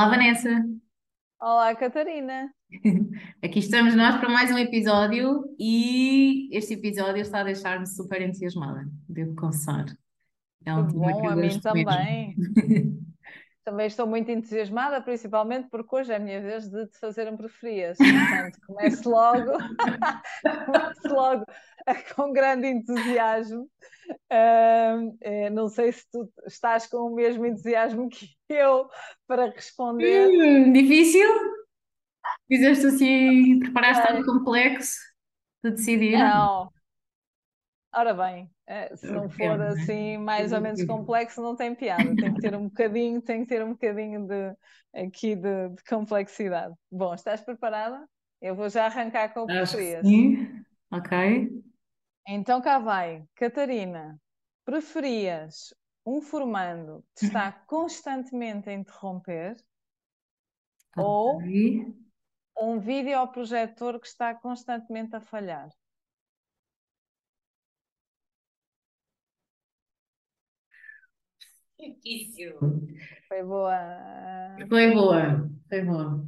Olá, Vanessa. Olá, Catarina. Aqui estamos nós para mais um episódio e este episódio está a deixar-me super entusiasmada, devo confessar. É um que bom, que eu a mim também. também estou muito entusiasmada, principalmente porque hoje é a minha vez de te fazer um preferias. Portanto, comece logo, comece logo com grande entusiasmo. Uh, não sei se tu estás com o mesmo entusiasmo que eu para responder. Hum, difícil? Fizeste assim, preparaste algo complexo de decidir? Não. Ora bem, eh, se não for né? assim mais ou menos complexo, não tem piada. Tem que ter um bocadinho, tem que ter um bocadinho de aqui de, de complexidade. Bom, estás preparada? Eu vou já arrancar com o que Sim, ok. Então cá vai. Catarina, preferias um formando que está constantemente a interromper okay. ou um videoprojetor que está constantemente a falhar? Difícil. Foi boa. Foi boa, foi boa.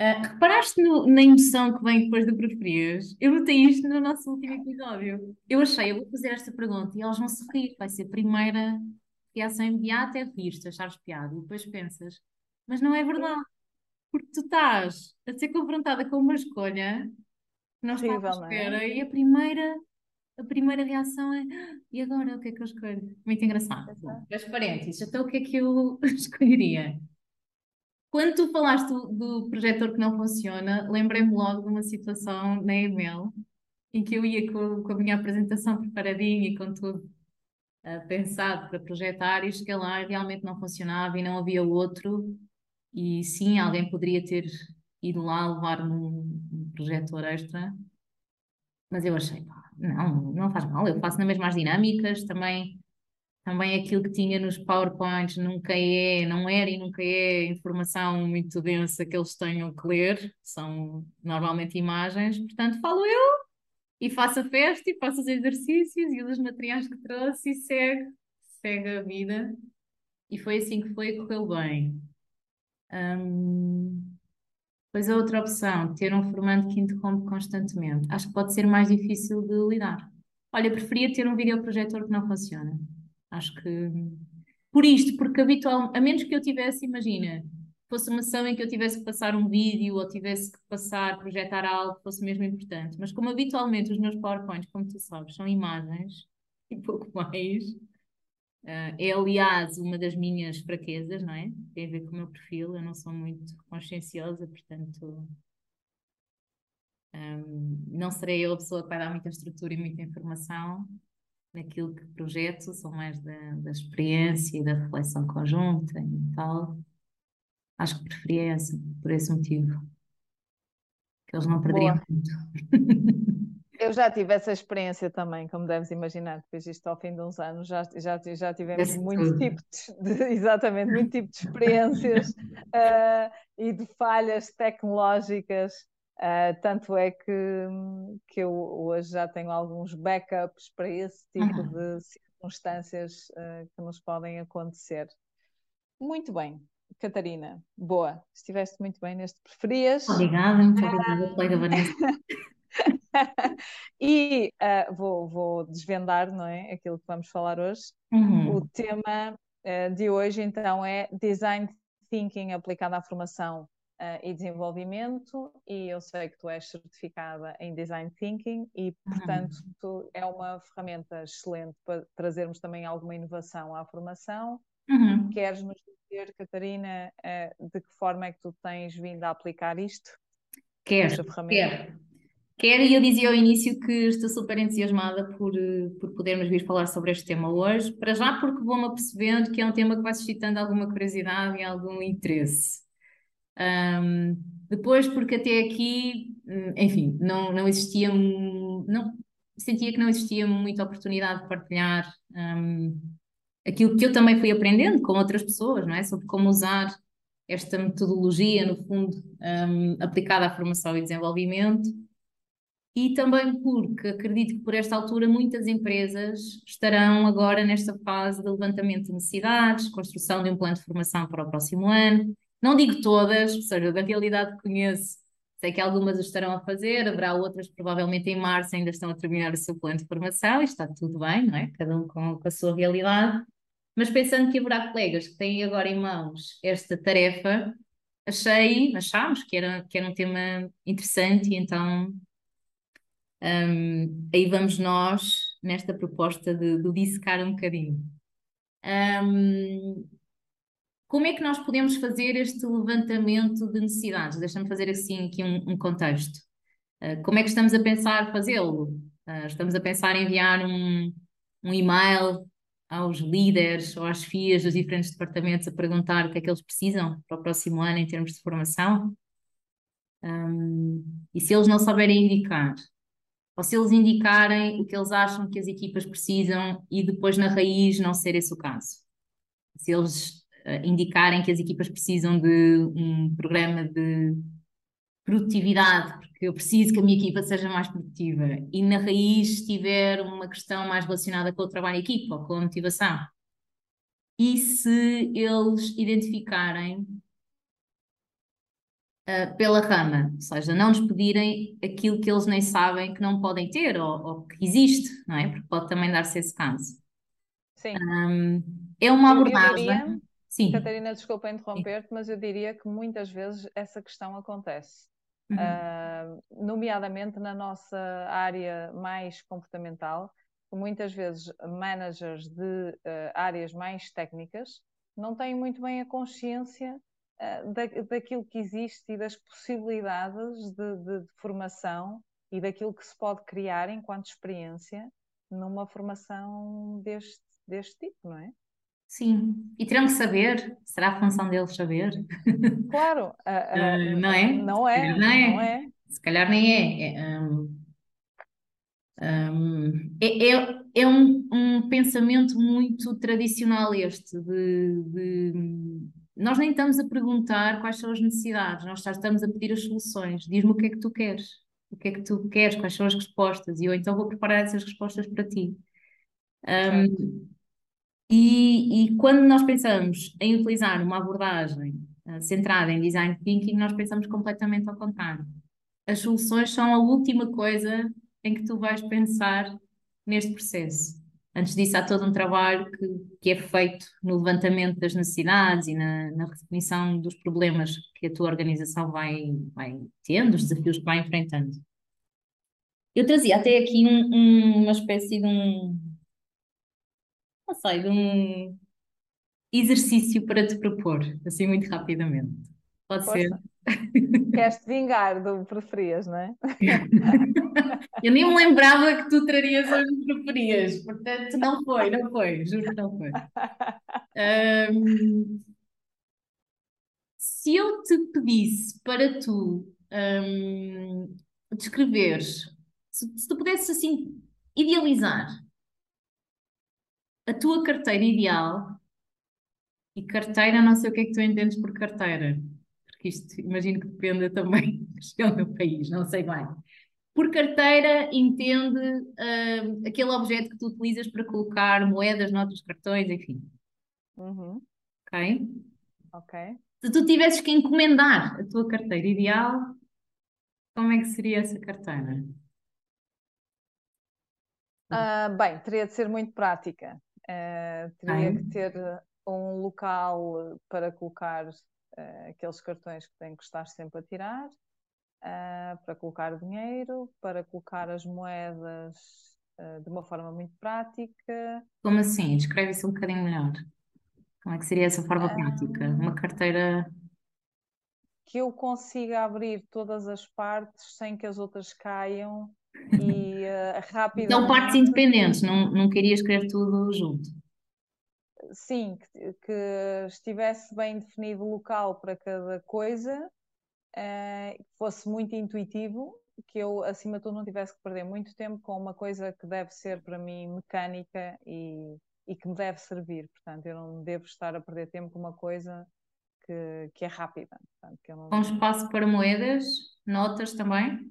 Uh, reparaste no- na emoção que vem depois do preferias? Eu notei isto no nosso último episódio. Eu achei, eu vou fazer esta pergunta e elas vão se rir. Vai ser a primeira reação imediata é rir-te, achares piada. E depois pensas, mas não é verdade. Porque tu estás a ser confrontada com uma escolha que não estás à é? espera e a primeira a primeira reação é ah, e agora o que é que eu escolho? Muito engraçado. Bom, mas parênteses, então o que é que eu escolheria? Quando tu falaste do, do projetor que não funciona, lembrei-me logo de uma situação na EML em que eu ia com, com a minha apresentação preparadinha e com tudo uh, pensado para projetar e cheguei lá e realmente não funcionava e não havia outro e sim, alguém poderia ter ido lá levar um, um projetor extra mas eu achei, pá, não, não faz mal, eu faço na mesma as dinâmicas, também, também aquilo que tinha nos PowerPoints nunca é, não era e nunca é informação muito densa que eles tenham que ler, são normalmente imagens, portanto falo eu e faço a festa e faço os exercícios e os materiais que trouxe e segue, segue a vida. E foi assim que foi, correu bem. Hum, Pois a outra opção, ter um formando que interrompe constantemente, acho que pode ser mais difícil de lidar. Olha, preferia ter um videoprojetor que não funciona. Acho que. Por isto, porque habitual, a menos que eu tivesse, imagina, fosse uma ação em que eu tivesse que passar um vídeo ou tivesse que passar, projetar algo que fosse mesmo importante. Mas como habitualmente os meus PowerPoints, como tu sabes, são imagens e pouco mais, Uh, é, aliás, uma das minhas fraquezas, não é? Tem a ver com o meu perfil, eu não sou muito conscienciosa, portanto, um, não serei eu a pessoa que vai dar muita estrutura e muita informação naquilo que projeto, sou mais da, da experiência e da reflexão conjunta e tal. Acho que preferia essa, por esse motivo. Que eles não perderiam Boa. muito. Eu já tive essa experiência também, como deves imaginar, depois isto ao fim de uns anos já, já, já tivemos Esse muito tipo de, exatamente, muito tipo de experiências uh, e de falhas tecnológicas, uh, tanto é que, que eu hoje já tenho alguns backups para esse tipo de circunstâncias uh, que nos podem acontecer. Muito bem, Catarina, boa, estiveste muito bem neste preferias. Obrigada, muito obrigada, colega Vanessa. e uh, vou, vou, desvendar, não é? Aquilo que vamos falar hoje. Uhum. O tema uh, de hoje, então, é Design Thinking aplicado à formação uh, e desenvolvimento. E eu sei que tu és certificada em Design Thinking e, uhum. portanto, uhum. é uma ferramenta excelente para trazermos também alguma inovação à formação. Uhum. Queres nos dizer, Catarina, de que forma é que tu tens vindo a aplicar isto? Quero, quero. Quero, e eu dizia ao início que estou super entusiasmada por, eh, por podermos vir falar sobre este tema hoje, para já porque vou-me apercebendo que é um tema que vai suscitando alguma curiosidade e algum interesse. Um, depois, porque até aqui, hum, enfim, não, não existia, não, sentia que não existia muita oportunidade de partilhar um, aquilo que eu também fui aprendendo com outras pessoas, não é? Sobre como usar esta metodologia, no fundo, um, aplicada à formação e desenvolvimento e também porque acredito que por esta altura muitas empresas estarão agora nesta fase de levantamento de necessidades, construção de um plano de formação para o próximo ano. Não digo todas, ou seja, da realidade que conheço, sei que algumas estarão a fazer, haverá outras provavelmente em março ainda estão a terminar o seu plano de formação e está tudo bem, não é? Cada um com, com a sua realidade. Mas pensando que haverá colegas que têm agora em mãos esta tarefa, achei, achámos que era, que era um tema interessante e então um, aí vamos nós nesta proposta de, de dissecar um bocadinho. Um, como é que nós podemos fazer este levantamento de necessidades? Deixa-me fazer assim aqui um, um contexto. Uh, como é que estamos a pensar fazê-lo? Uh, estamos a pensar em enviar um, um e-mail aos líderes ou às FIAs dos diferentes departamentos a perguntar o que é que eles precisam para o próximo ano em termos de formação? Um, e se eles não souberem indicar, ou se eles indicarem o que eles acham que as equipas precisam e depois na raiz não ser esse o caso. Se eles uh, indicarem que as equipas precisam de um programa de produtividade, porque eu preciso que a minha equipa seja mais produtiva, e na raiz tiver uma questão mais relacionada com o trabalho em equipa ou com a motivação. E se eles identificarem uh, pela rama, ou seja, não nos pedirem aquilo que eles nem sabem que não podem ter ou, ou que existe, não é? Porque pode também dar-se esse caso. Sim. Um, é uma abordagem. Diria, Sim. Catarina, desculpa interromper-te, mas eu diria que muitas vezes essa questão acontece. Uhum. Uh, nomeadamente na nossa área mais comportamental, muitas vezes managers de uh, áreas mais técnicas não têm muito bem a consciência da, daquilo que existe e das possibilidades de, de, de, formação e daquilo que se pode criar enquanto experiência numa formação deste, deste tipo, não é? Sim, e terão que saber, será a função deles saber? Claro, uh, uh, não é? Não é, não é. Não é. Se calhar nem é. é um, um, é, é, é um, um, pensamento muito tradicional este de, de, nós nem estamos a perguntar quais são as necessidades, nós estamos a pedir as soluções. Diz-me o que é que tu queres, o que é que tu queres, quais são as respostas, e eu então vou preparar essas respostas para ti. Um, e, e, quando nós pensamos em utilizar uma abordagem uh, centrada em design thinking, nós pensamos completamente ao contrário. As soluções são a última coisa em que tu vais pensar neste processo. Antes disso, há todo um trabalho que, que é feito no levantamento das necessidades e na, na dos problemas que a tua organização vai, vai tendo, os desafios que vai enfrentando. Eu trazia até aqui um, um, uma espécie de um, não sei, de um exercício para te propor, assim muito rapidamente. Pode ser? Queres-te vingar do preferias, não é? Eu nem me lembrava que tu trarias hoje preferias, portanto, não foi, não foi, juro que não foi. Um, se eu te pedisse para tu um, descreveres, se, se tu pudesses assim idealizar a tua carteira ideal, e carteira, não sei o que é que tu entendes por carteira, porque isto imagino que dependa também da região do país, não sei bem. Por carteira, entende uh, aquele objeto que tu utilizas para colocar moedas, notas, cartões, enfim. Uhum. Ok? Ok. Se tu tivesses que encomendar a tua carteira ideal, como é que seria essa carteira? Uh, bem, teria de ser muito prática. Uh, teria Ai. que ter um local para colocar uh, aqueles cartões que têm que estar sempre a tirar, uh, para colocar dinheiro, para colocar as moedas de uma forma muito prática. Como assim? Descreve isso um bocadinho melhor. Como é que seria essa forma prática? Uma carteira. Que eu consiga abrir todas as partes sem que as outras caiam e uh, rapidamente. São partes independentes, não, não querias escrever tudo junto. Sim, que, que, estivesse bem definido o local para cada coisa, uh, que fosse muito intuitivo, que eu, acima de tudo, não tivesse que perder muito tempo com uma coisa que deve ser para mim mecânica e, e que me deve servir. Portanto, eu não devo estar a perder tempo com uma coisa que, que é rápida. Portanto, que não... Com espaço para moedas, notas também?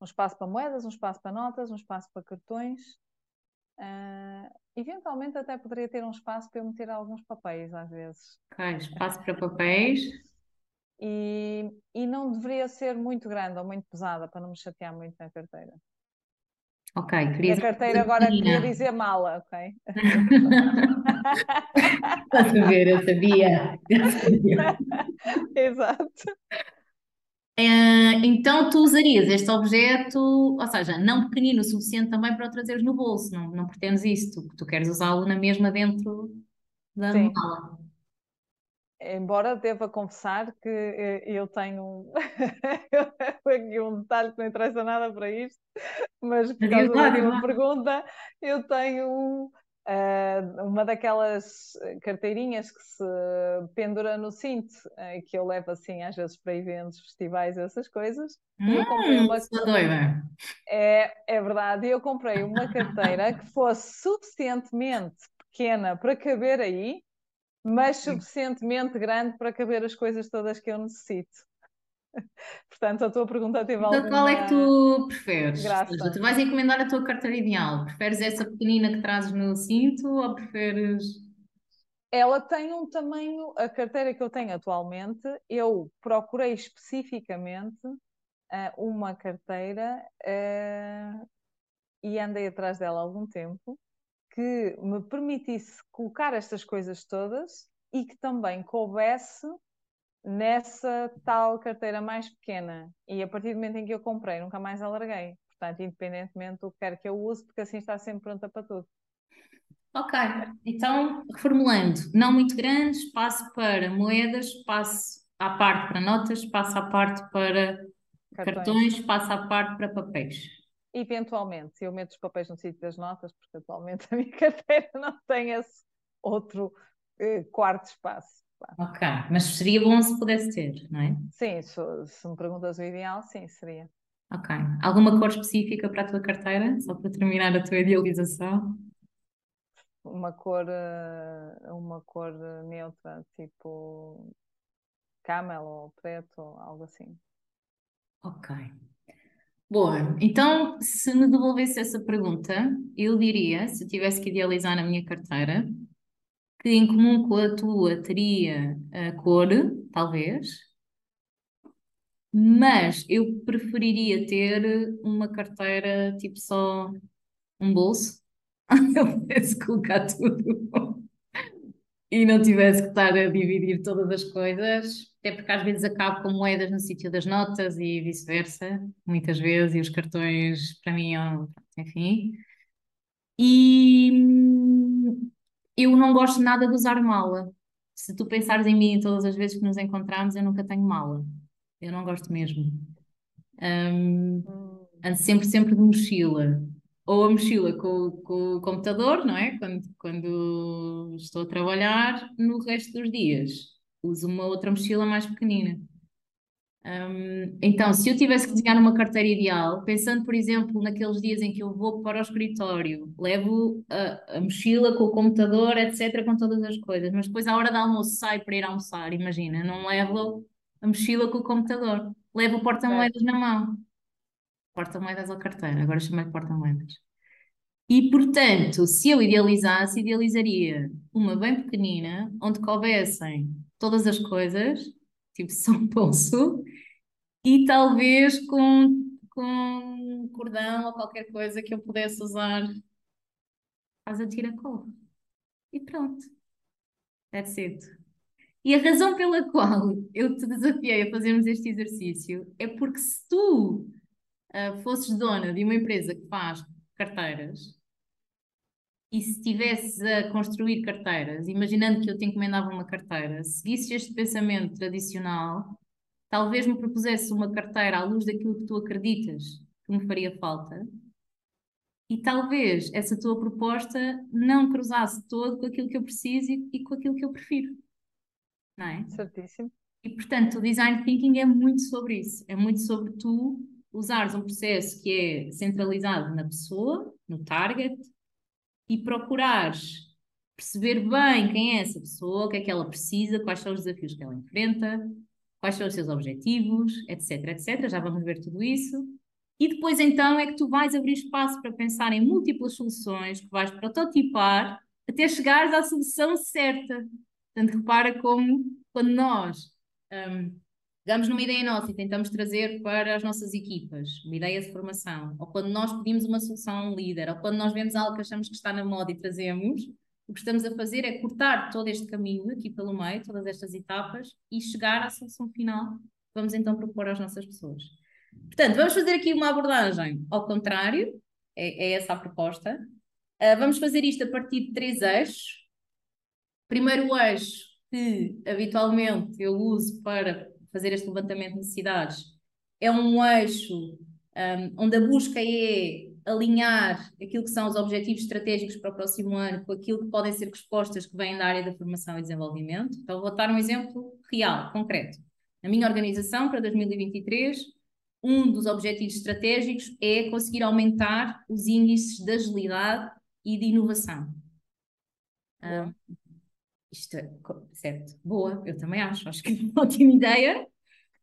Um espaço para moedas, um espaço para notas, um espaço para cartões. Uh, eventualmente até poderia ter um espaço para eu meter alguns papéis às vezes. Ok, espaço para papéis. E, e não deveria ser muito grande ou muito pesada para não me chatear muito na carteira. Ok, queria. A carteira agora queria dizer mala, ok? Estás a ver, eu sabia. Eu sabia. Exato. Uh, então tu usarias este objeto, ou seja, não pequenino o suficiente também para o trazeres no bolso, não, não pretendes isso, tu, tu queres usá-lo na mesma dentro da Sim. mala. Embora deva confessar que eh, eu tenho aqui um detalhe que não interessa nada para isto, mas por causa da tua pergunta, eu tenho uma daquelas carteirinhas que se pendura no cinto, uh, que eu levo assim às vezes para eventos, festivais, essas coisas. Hum, eu comprei uma. Doida. É, é verdade, eu comprei uma carteira que fosse suficientemente pequena para caber aí, mas suficientemente grande para caber as coisas todas que eu necessito. Portanto, a tua pergunta teve então, alguma... qual é que tu preferes? Seja, tu vais encomendar a tua carteira ideal. Preferes essa pequenina que trazes no cinto ou preferes... Ela tem um tamanho... A carteira que eu tenho atualmente, eu procurei especificamente uh, uma carteira uh, e andei atrás dela há algum tempo que me permitisse colocar estas coisas todas e que também coubesse nessa tal carteira mais pequena. E a partir do momento em que eu comprei, nunca mais alarguei. Portanto, independentemente do que quer que eu use, porque assim está sempre pronta para tudo. Ok, então reformulando, não muito grande, espaço para moedas, espaço à parte para notas, espaço à parte para cartões, cartões espaço à parte para papéis. Eventualmente, eu meto os papéis no sítio das notas, porque atualmente a minha carteira não tem esse outro eh, quarto espaço. Ok, mas seria bom se pudesse ter, não é? Sim, se, se me perguntas o ideal, sim, seria. Ok. Alguma cor específica para a tua carteira? Só para terminar a tua idealização? Uma cor, eh, uma cor neutra, tipo camel ou preto, algo assim. Ok. Boa, então se me devolvesse essa pergunta, eu diria, se tivesse que idealizar na minha carteira, que em comum com a tua teria a cor, talvez, mas eu preferiria ter uma carteira tipo só um bolso, eu pudesse colocar tudo e não tivesse que estar a dividir todas as coisas, até porque às vezes acabo com moedas no sítio das notas e vice-versa, muitas vezes, e os cartões para mim, enfim. E eu não gosto nada de usar mala. Se tu pensares em mim todas as vezes que nos encontramos, eu nunca tenho mala. Eu não gosto mesmo. Um, ando sempre, sempre de mochila. Ou a mochila com, com o computador, não é? Quando, quando estou a trabalhar, no resto dos dias uso uma outra mochila mais pequenina. Um, então, se eu tivesse que desenhar uma carteira ideal, pensando, por exemplo, naqueles dias em que eu vou para o escritório, levo a, a, mochila com o computador, etc., com todas as coisas, mas depois, à hora do almoço, saio para ir almoçar, imagina, não levo a mochila com o computador, levo o porta-moedas na mão. Porta-moedas ou carteira, agora chamei porta-moedas. E, portanto, se eu idealizasse, idealizaria uma bem pequenina, onde coubessem todas as coisas, tipo um bolso, e talvez com, com cordão ou qualquer coisa que eu pudesse usar faz a tiracolo. E pronto. That's it. E a razão pela qual eu te desafiei a fazermos este exercício é porque se tu uh, fosses dona de uma empresa que faz carteiras e se estivesses a construir carteiras, imaginando que eu te encomendava uma carteira, seguisses este pensamento tradicional, talvez me propusesse uma carteira à luz daquilo que tu acreditas que me faria falta, e talvez essa tua proposta não cruzasse todo com aquilo que eu preciso e, e com aquilo que eu prefiro. Não é? Certíssimo. E portanto, o design thinking é muito sobre isso, é muito sobre tu usares um processo que é centralizado na pessoa, no target, e procurares perceber bem quem é essa pessoa, o que é que ela precisa, quais são os desafios que ela enfrenta, quais são os seus objetivos, etc, etc. Já vamos ver tudo isso. E depois então é que tu vais abrir espaço para pensar em múltiplas soluções, que vais prototipar até chegares à solução certa. Portanto, repara como quando nós um, pegamos numa ideia nossa e tentamos trazer para as nossas equipas uma ideia de formação, ou quando nós pedimos uma solução a um líder, ou quando nós vemos algo que achamos que está na moda e trazemos, o que estamos a fazer é cortar todo este caminho aqui pelo meio, todas estas etapas, e chegar à solução final que vamos então propor às nossas pessoas. Portanto, vamos fazer aqui uma abordagem ao contrário, é, é essa a proposta. Uh, vamos fazer isto a partir de três eixos. Primeiro eixo que habitualmente eu uso para fazer este levantamento de necessidades é um eixo um, onde a busca é alinhar aquilo que são os objetivos estratégicos para o próximo ano com aquilo que podem ser respostas que vêm da área da formação e desenvolvimento. Então, vou dar um exemplo real, concreto. Na minha organização, para 2023, um dos objetivos estratégicos é conseguir aumentar os índices de agilidade e de inovação. Um, isto é, certo, boa, eu também acho, acho que é uma ótima ideia.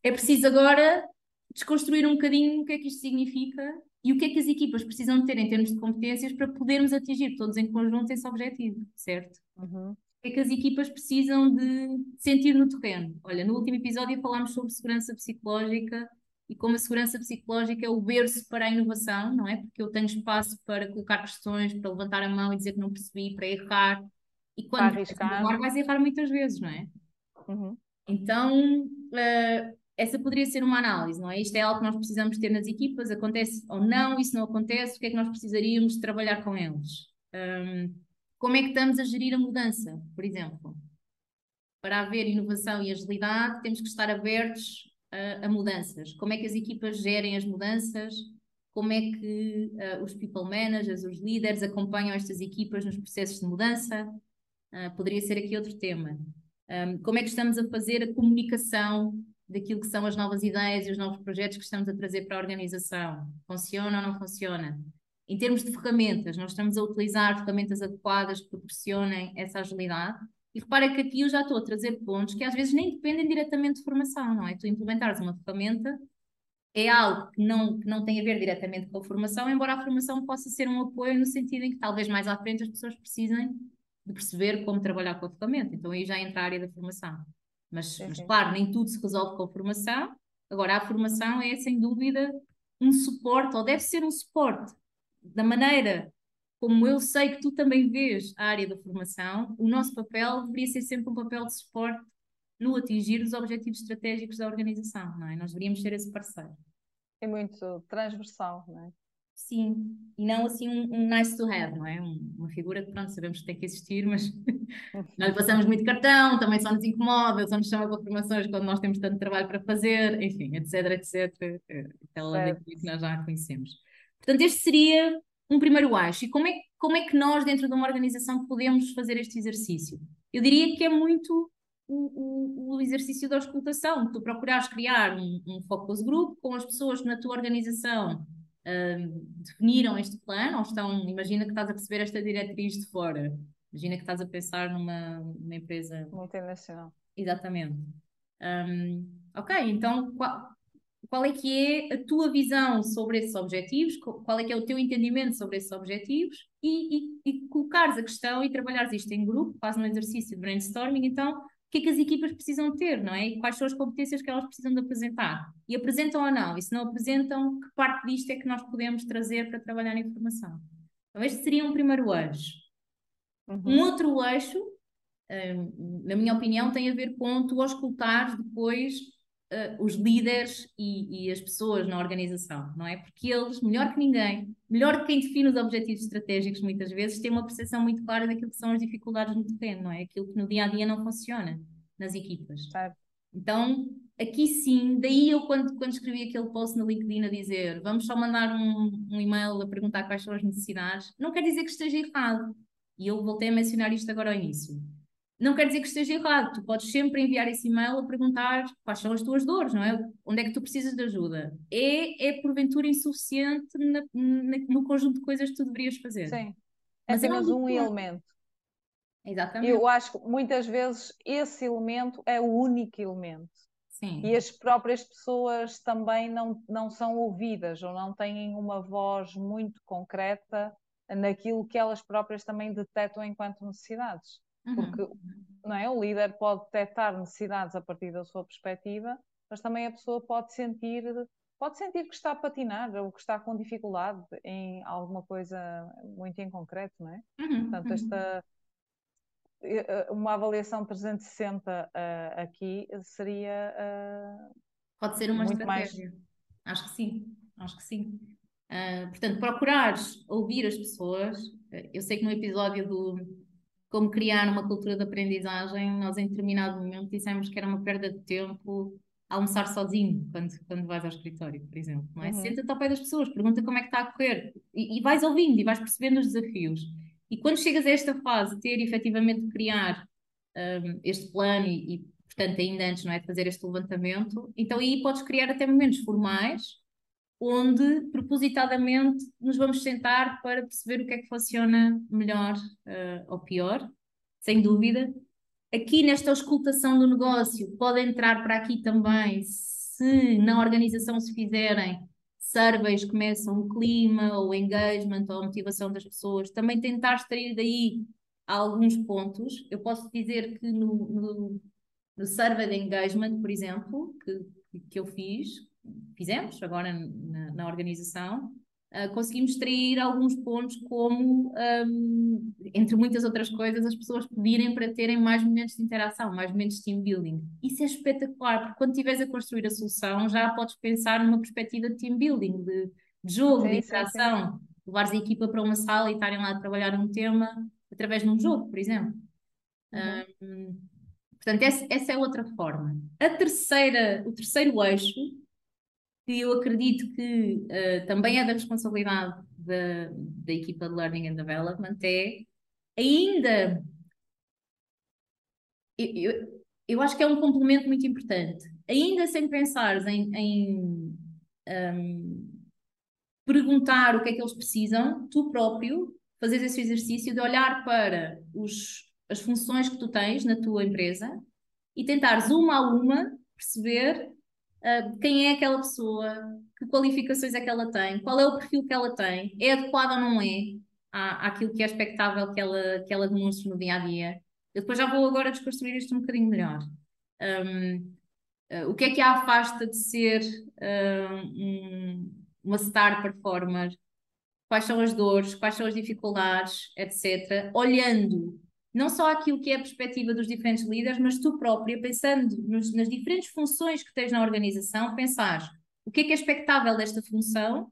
É preciso agora desconstruir um bocadinho o que é que isto significa e o que é que as equipas precisam ter em termos de competências para podermos atingir todos em conjunto esse objetivo, certo? Uhum. O que é que as equipas precisam de sentir no terreno? Olha, no último episódio falámos sobre segurança psicológica e como a segurança psicológica é o berço para a inovação, não é? Porque eu tenho espaço para colocar questões, para levantar a mão e dizer que não percebi, para errar. E quando vais, vais errar muitas vezes, não é? Uhum. Então, uh, essa poderia ser uma análise, não é? Isto é algo que nós precisamos ter nas equipas, acontece ou não, isso não acontece, o que é que nós precisaríamos de trabalhar com eles? Um, como é que estamos a gerir a mudança, por exemplo? Para haver inovação e agilidade, temos que estar abertos a, a mudanças. Como é que as equipas gerem as mudanças? Como é que uh, os people managers, os líderes acompanham estas equipas nos processos de mudança? Uh, poderia ser aqui outro tema. Um, como é que estamos a fazer a comunicação daquilo que são as novas ideias e os novos projetos que estamos a trazer para a organização. Funciona ou não funciona? Em termos de ferramentas, nós estamos a utilizar ferramentas adequadas que proporcionem essa agilidade. E repara que aqui eu já estou a trazer pontos que às vezes nem dependem diretamente de formação, não é? Tu implementares uma ferramenta é algo que não, que não tem a ver diretamente com a formação, embora a formação possa ser um apoio no sentido em que talvez mais à frente as pessoas precisem de perceber como trabalhar com a ferramenta. Então aí já entra a área da formação. Mas, mas, claro, nem tudo se resolve com a formação. Agora, a formação é, sem dúvida, um suporte, ou deve ser um suporte, da maneira como eu sei que tu também vês a área da formação, o nosso papel deveria ser sempre um papel de suporte no atingir os objetivos estratégicos da organização, não é? Nós deveríamos ser esse parceiro. É muito transversal, não é? Sim, e não assim um, um, nice to have, não é? Um, uma figura que, pronto, sabemos que tem que existir, mas nós lhe passamos muito cartão, também só nos incomoda, só nos chama para formações quando nós temos tanto trabalho para fazer, enfim, etc, etc, aquela é. que nós já conhecemos. Portanto, este seria um primeiro eixo. E como é, como é que nós, dentro de uma organização, podemos fazer este exercício? Eu diria que é muito o, o, o exercício da escutação, tu procurares criar um, um focus group com as pessoas na tua organização definiram este plano, ou estão, imagina que estás a perceber esta diretriz de fora, imagina que estás a pensar numa, numa empresa multinacional. Exatamente. Um, ok, então qual, qual é que é a tua visão sobre esses objetivos, qual é que é o teu entendimento sobre esses objetivos e, e, e colocares a questão e trabalhares isto em grupo, faz um exercício de brainstorming, então que é que as equipas precisam ter, não é? E quais são as competências que elas precisam de apresentar. E apresentam ou não? E se não apresentam, que parte disto é que nós podemos trazer para trabalhar a informação? Então, este seria um primeiro eixo. Uhum. Um outro eixo, um, na minha opinião, tem a ver com tu auscultares depois uh, os líderes e, e, as pessoas na organização, não é? Porque eles, melhor que ninguém, melhor que quem define os objetivos estratégicos, muitas vezes, têm uma percepção muito clara daquilo que são as dificuldades no terreno, não é? Aquilo que no dia a dia não funciona nas equipas. Então, aqui sim, daí eu quando, quando escrevi aquele post no LinkedIn a dizer vamos só mandar um, um e-mail a perguntar quais são as necessidades, não quer dizer que esteja errado. E eu voltei a mencionar isto agora ao início. Não quer dizer que esteja errado, tu podes sempre enviar esse e-mail a perguntar quais são as tuas dores, não é? Onde é que tu precisas de ajuda? É, é porventura insuficiente na, na, no conjunto de coisas que tu deverias fazer. Sim. É Mas apenas é um, um elemento. Exatamente. Eu acho que muitas vezes esse elemento é o único elemento. Sim. E as próprias pessoas também não, não são ouvidas ou não têm uma voz muito concreta naquilo que elas próprias também detectam enquanto necessidades. Uhum. Porque não é? o líder pode detectar necessidades a partir da sua perspectiva, mas também a pessoa pode sentir pode sentir que está a patinar ou que está com dificuldade em alguma coisa muito em concreto, não é? Uhum, Portanto, uhum. esta eh, uma avaliação 360 uh, aqui seria uh, pode ser uma estratégia. Mais... Acho que sim, acho que sim. Uh, portanto, procurar ouvir as pessoas. Eu sei que no episódio do como criar uma cultura de aprendizagem, nós em determinado momento dissemos que era uma perda de tempo almoçar sozinho quando, quando vais ao escritório, por exemplo. Não é? Uhum. Senta-te ao pé das pessoas, pergunta como é que está a correr e, e, vais ouvindo e vais percebendo os desafios. E quando chegas a esta fase, ter efetivamente criar um, este plano e, e, portanto, ainda antes não é, de fazer este levantamento, então aí podes criar até momentos formais onde propositadamente nos vamos sentar para perceber o que é que funciona melhor uh, ou pior, sem dúvida, Aqui nesta auscultação do negócio pode entrar para aqui também, se na organização se fizerem surveys começam o clima, ou o engagement, ou a motivação das pessoas, também tentar extrair daí alguns pontos. Eu posso dizer que no, no, no survey de engagement, por exemplo, que, que eu fiz, fizemos agora na, na organização, uh, conseguimos extrair alguns pontos, como, um, entre muitas outras coisas, as pessoas pedirem para terem mais momentos de interação, mais momentos de team building. Isso é espetacular, porque quando estiveres a construir a solução, já podes pensar numa perspectiva de team building, de, de jogo, sim, de interação. Levares a equipa para uma sala e estarem lá a trabalhar um tema através de um jogo, por exemplo. Uhum. Um, portanto, essa, essa é outra forma. A terceira, o terceiro eixo que eu acredito que uh, também é da responsabilidade da, da equipa de Learning and Development, é ainda. Eu, eu, eu acho que é um complemento muito importante. Ainda sem pensar em, em um, ehm, perguntar o que é que eles precisam, tu próprio fazes esse exercício de olhar para os, as funções que tu tens na tua empresa e tentares uma a uma perceber uh, quem é aquela pessoa, que qualificações é que ela tem, qual é o perfil que ela tem, é adequado ou não é à, àquilo que é expectável que ela, que ela demonstre no dia a dia. Eu depois já vou agora desconstruir isto um bocadinho melhor. Um, uh, ah, o que é que a afasta de ser um, uma star performer? Quais são as dores, quais são as dificuldades, etc. Olhando não só aquilo que é a perspectiva dos diferentes líderes, mas tu própria, pensando nos, nas diferentes funções que tens na organização, pensar o que é que é expectável desta função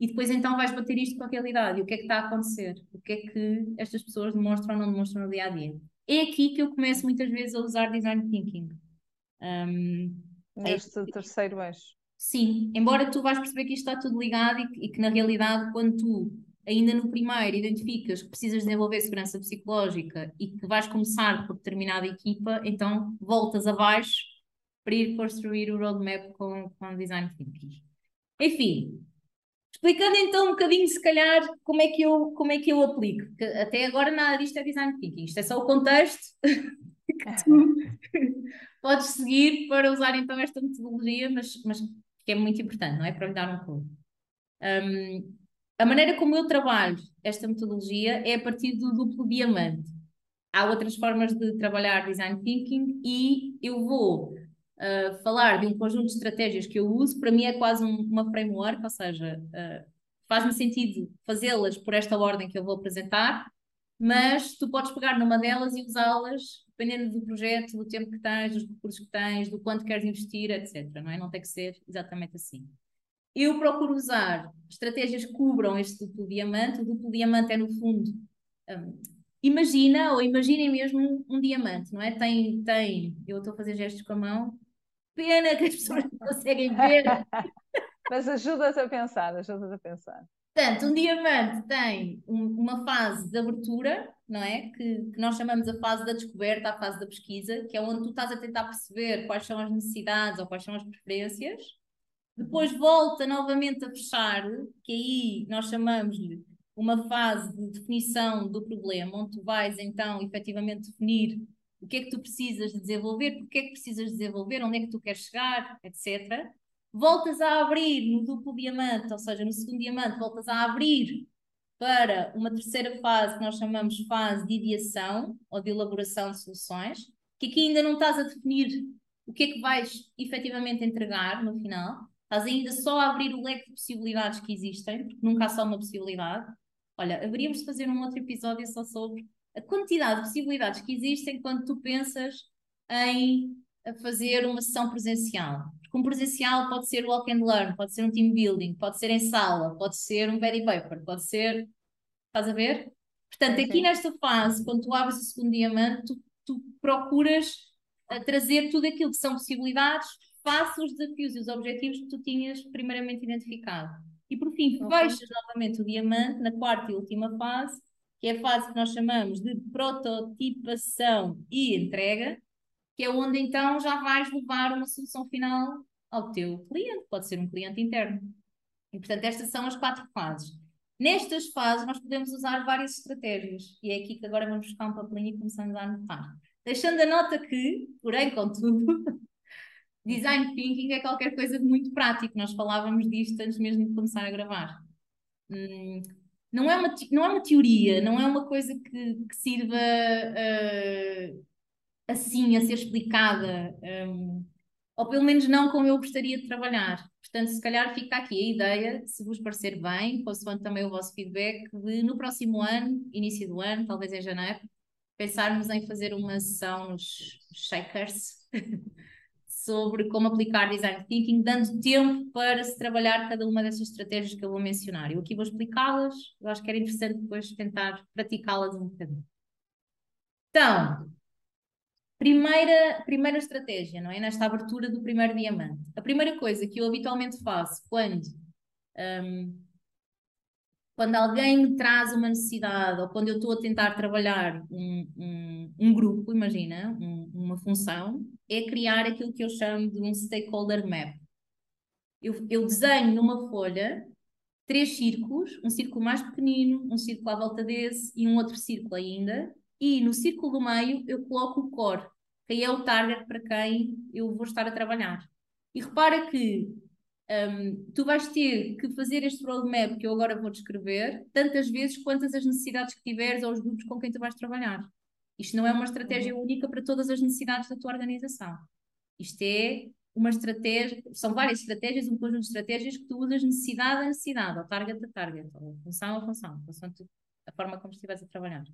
e depois então vais bater isto com a realidade. O que é que está a acontecer? O que é que estas pessoas demonstram ou não demonstram no dia a dia? É aqui que eu começo muitas vezes a usar design thinking. Um, Neste é, terceiro eixo. Sim, embora tu vais perceber que isto está tudo ligado e, e que na realidade, quando tu ainda no primeiro identificas que precisas desenvolver segurança psicológica e que vais começar por determinada equipa, então voltas abaixo para ir construir o roadmap com, com design thinking. Enfim, explicando então um bocadinho, se calhar, como é que eu, como é que eu aplico. Porque até agora nada disto é design thinking, isto é só o contexto que tu podes seguir para usar então esta metodologia, mas, mas que é muito importante, não é? Para lhe dar um pulo. Um, a maneira como eu trabalho esta metodologia é a partir do duplo diamante. Há outras formas de trabalhar design thinking e eu vou uh, falar de um conjunto de estratégias que eu uso. Para mim é quase um, uma framework, ou seja, uh, faz-me sentido fazê-las por esta ordem que eu vou apresentar, mas tu podes pegar numa delas e usá-las dependendo do projeto, do tempo que tens, dos recursos que tens, do quanto queres investir, etc. Não é? Não tem que ser exatamente assim. Eu procuro usar estratégias que cubram este duplo diamante. O duplo diamante é, no fundo, um, imagina, ou imaginem mesmo um, um, diamante, não é? Tem, tem, eu estou a fazer gestos com a mão, pena que as pessoas não conseguem ver. Mas ajuda-te a pensar, ajuda-te a pensar. Portanto, um diamante tem um, uma fase de abertura, não é? Que, que, nós chamamos a fase da descoberta, a fase da pesquisa, que é onde tu estás a tentar perceber quais são as necessidades ou quais são as preferências. Depois volta novamente a fechar, que aí nós chamamos-lhe uma fase de definição do problema, onde tu vais então efetivamente definir o que é que tu precisas de desenvolver, porque é que precisas desenvolver, onde é que tu queres chegar, etc. Voltas a abrir no duplo diamante, ou seja, no segundo diamante, voltas a abrir para uma terceira fase que nós chamamos fase de ideação ou de elaboração de soluções, que aqui ainda não estás a definir o que é que vais efetivamente entregar no final, estás ainda só a abrir o leque de possibilidades que existem, porque nunca há só uma possibilidade. Olha, haveríamos de fazer um outro episódio só sobre a quantidade de possibilidades que existem quando tu pensas em fazer uma sessão presencial. Porque um presencial pode ser walk and learn, pode ser um team building, pode ser em sala, pode ser um very paper, pode ser. Estás a ver? Portanto, aqui nesta fase, quando tu abres o segundo diamante, tu, tu procuras uh, trazer tudo aquilo que são possibilidades face os desafios e os objetivos que tu tinhas primeiramente identificado. E por fim, okay. fechas novamente o diamante na quarta e última fase, que é a fase que nós chamamos de prototipação e entrega, que é onde então já vais levar uma solução final ao teu cliente, pode ser um cliente interno. E portanto, estas são as quatro fases. Nestas fases, nós podemos usar várias estratégias, e é aqui que agora vamos buscar um papelinho e começamos a anotar. Deixando a nota que, porém, contudo, design thinking é qualquer coisa de muito prático. Nós falávamos disto antes mesmo de começar a gravar. Hum, não, é uma, não é uma teoria, não é uma coisa que, que sirva uh, assim a ser explicada, um, ou pelo menos não como eu gostaria de trabalhar. Portanto, se calhar fica aqui a ideia, se vos parecer bem, consoante também o vosso feedback, de no próximo ano, início do ano, talvez em janeiro, pensarmos em fazer uma sessão nos Shakers sobre como aplicar design thinking, dando tempo para se trabalhar cada uma dessas estratégias que eu vou mencionar. Eu aqui vou explicá-las, eu acho que era interessante depois tentar praticá-las um bocadinho. Então, primeira, primeira estratégia, não é? Nesta abertura do primeiro diamante. A primeira coisa que eu habitualmente faço quando um, quando alguém me traz uma necessidade ou quando eu estou a tentar trabalhar um, um, um grupo, imagina, um, uma função, é criar aquilo que eu chamo de um stakeholder map. Eu, eu desenho numa folha três círculos, um círculo mais pequenino, um círculo à volta desse e um outro círculo ainda, e no círculo do meio eu coloco o core, que é o target para quem eu vou estar a trabalhar. E repara que um, tu vais ter que fazer este roadmap que eu agora vou descrever tantas vezes quantas as necessidades que tiveres ou os grupos com quem tu vais trabalhar. Isto não é uma estratégia uhum. única para todas as necessidades da tua organização. Isto é uma estratégia, são várias estratégias, um conjunto de estratégias que tu usas necessidade a necessidade, ou target a target, ou função a função, a forma como estiveres a trabalhar.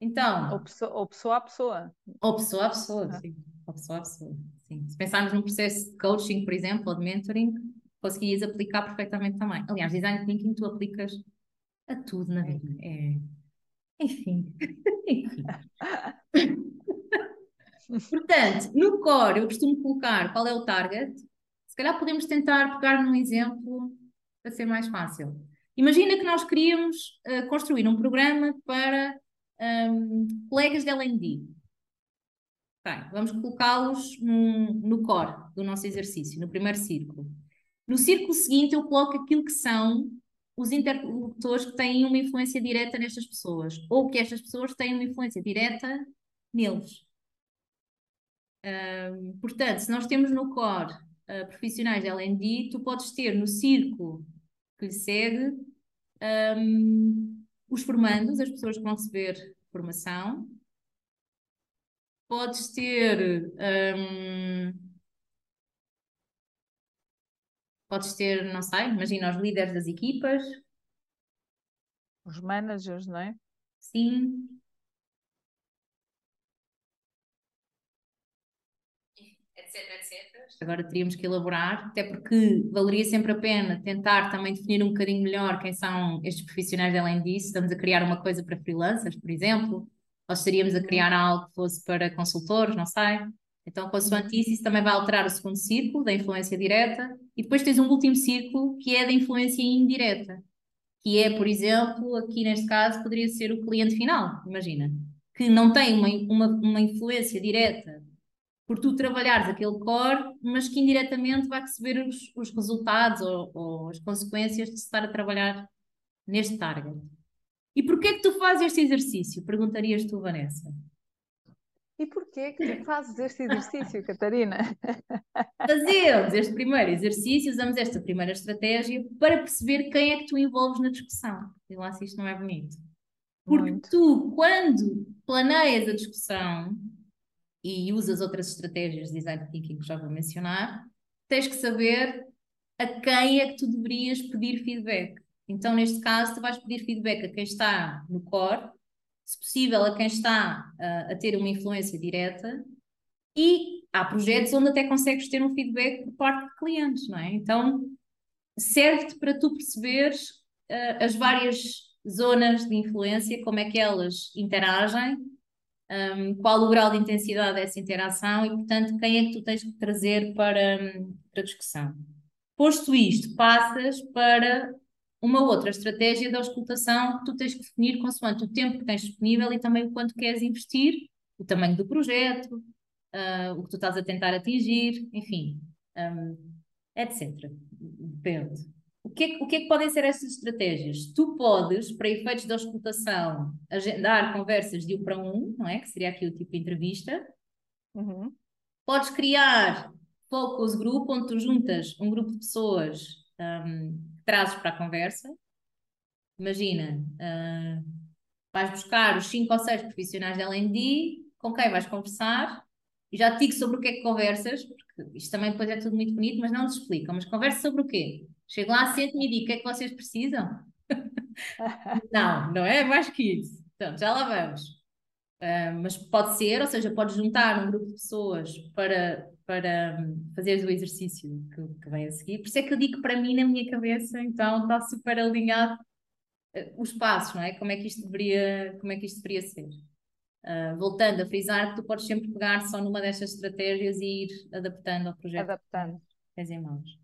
Então. Ou pessoa, ou pessoa a pessoa. Ou pessoa a pessoa, ah. sim. Ou pessoa a pessoa. Sim. Se pensarmos num processo de coaching, por exemplo, ou de mentoring, conseguirias aplicar perfeitamente também. Aliás, design thinking tu aplicas a tudo na vida. É... Enfim. Portanto, no core eu costumo colocar qual é o target. Se calhar podemos tentar pegar num exemplo para ser mais fácil. Imagina que nós queríamos uh, construir um programa para um, colegas de LND. Bem, vamos colocá-los no core do nosso exercício, no primeiro círculo. No círculo seguinte, eu coloco aquilo que são os interlocutores que têm uma influência direta nestas pessoas, ou que estas pessoas têm uma influência direta neles. Um, portanto, se nós temos no core uh, profissionais de LND, tu podes ter no círculo que lhe segue um, os formandos, as pessoas que vão receber formação. Podes ter. Um, podes ter, não sei, imagina os líderes das equipas. Os managers, não é? Sim. Agora teríamos que elaborar, até porque valeria sempre a pena tentar também definir um bocadinho melhor quem são estes profissionais além disso. Estamos a criar uma coisa para freelancers, por exemplo, ou estaríamos a criar algo que fosse para consultores, não sei. Então, consoante isso, isso também vai alterar o segundo círculo da influência direta, e depois tens um último círculo que é da influência indireta, que é, por exemplo, aqui neste caso, poderia ser o cliente final, imagina, que não tem uma, uma, uma influência direta por tu trabalhares aquele core, mas que indiretamente vai receber os, os resultados ou, ou, as consequências de estar a trabalhar neste target. E porquê é que tu fazes este exercício? Perguntarias tu, Vanessa. E porquê que tu fazes este exercício, Catarina? Fazemos este primeiro exercício, usamos esta primeira estratégia para perceber quem é que tu envolves na discussão. E lá se isto não é bonito. Porque Muito. tu, quando planeias a discussão e usas outras estratégias de design thinking que já vou mencionar, tens que saber a quem é que tu deverias pedir feedback. Então, neste caso, tu vais pedir feedback a quem está no core, se possível, a quem está uh, a ter uma influência direta, e há projetos onde até consegues ter um feedback por parte de clientes, não é? Então, serve-te para tu perceberes uh, as várias zonas de influência, como é que elas interagem, um, qual o grau de intensidade dessa interação e, portanto, quem é que tu tens que trazer para, para discussão. Posto isto, passas para uma outra estratégia da auscultação que tu tens que definir consoante o tempo que tens disponível e também o quanto queres investir, o tamanho do projeto, uh, o que tu estás a tentar atingir, enfim, um, etc. Depende. O que, é, o que é que podem ser estas estratégias? Tu podes, para efeitos de auscultação, agendar conversas de um para um, não é? Que seria aqui o tipo de entrevista. Uhum. Podes criar focus group, onde tu juntas um grupo de pessoas um, trazes para a conversa. Imagina, uh, vais buscar os cinco ou seis profissionais da LND, com quem vais conversar, e já te digo sobre o que é que conversas, porque isto também depois é tudo muito bonito, mas não nos explicam. Mas conversa sobre o quê? Chego lá, sento-me e digo: o que é que vocês precisam? não, não é mais que isso. Então, já lá vamos. Uh, mas pode ser, ou seja, podes juntar um grupo de pessoas para, para um, fazeres o exercício que, que, vem a seguir. Por isso é que eu digo que para mim, na minha cabeça, então está super alinhado uh, os passos, não é? Como é que isto deveria, como é que isto deveria ser. Uh, voltando a frisar que tu podes sempre pegar só numa destas estratégias e ir adaptando ao projeto adaptando. tens em mãos.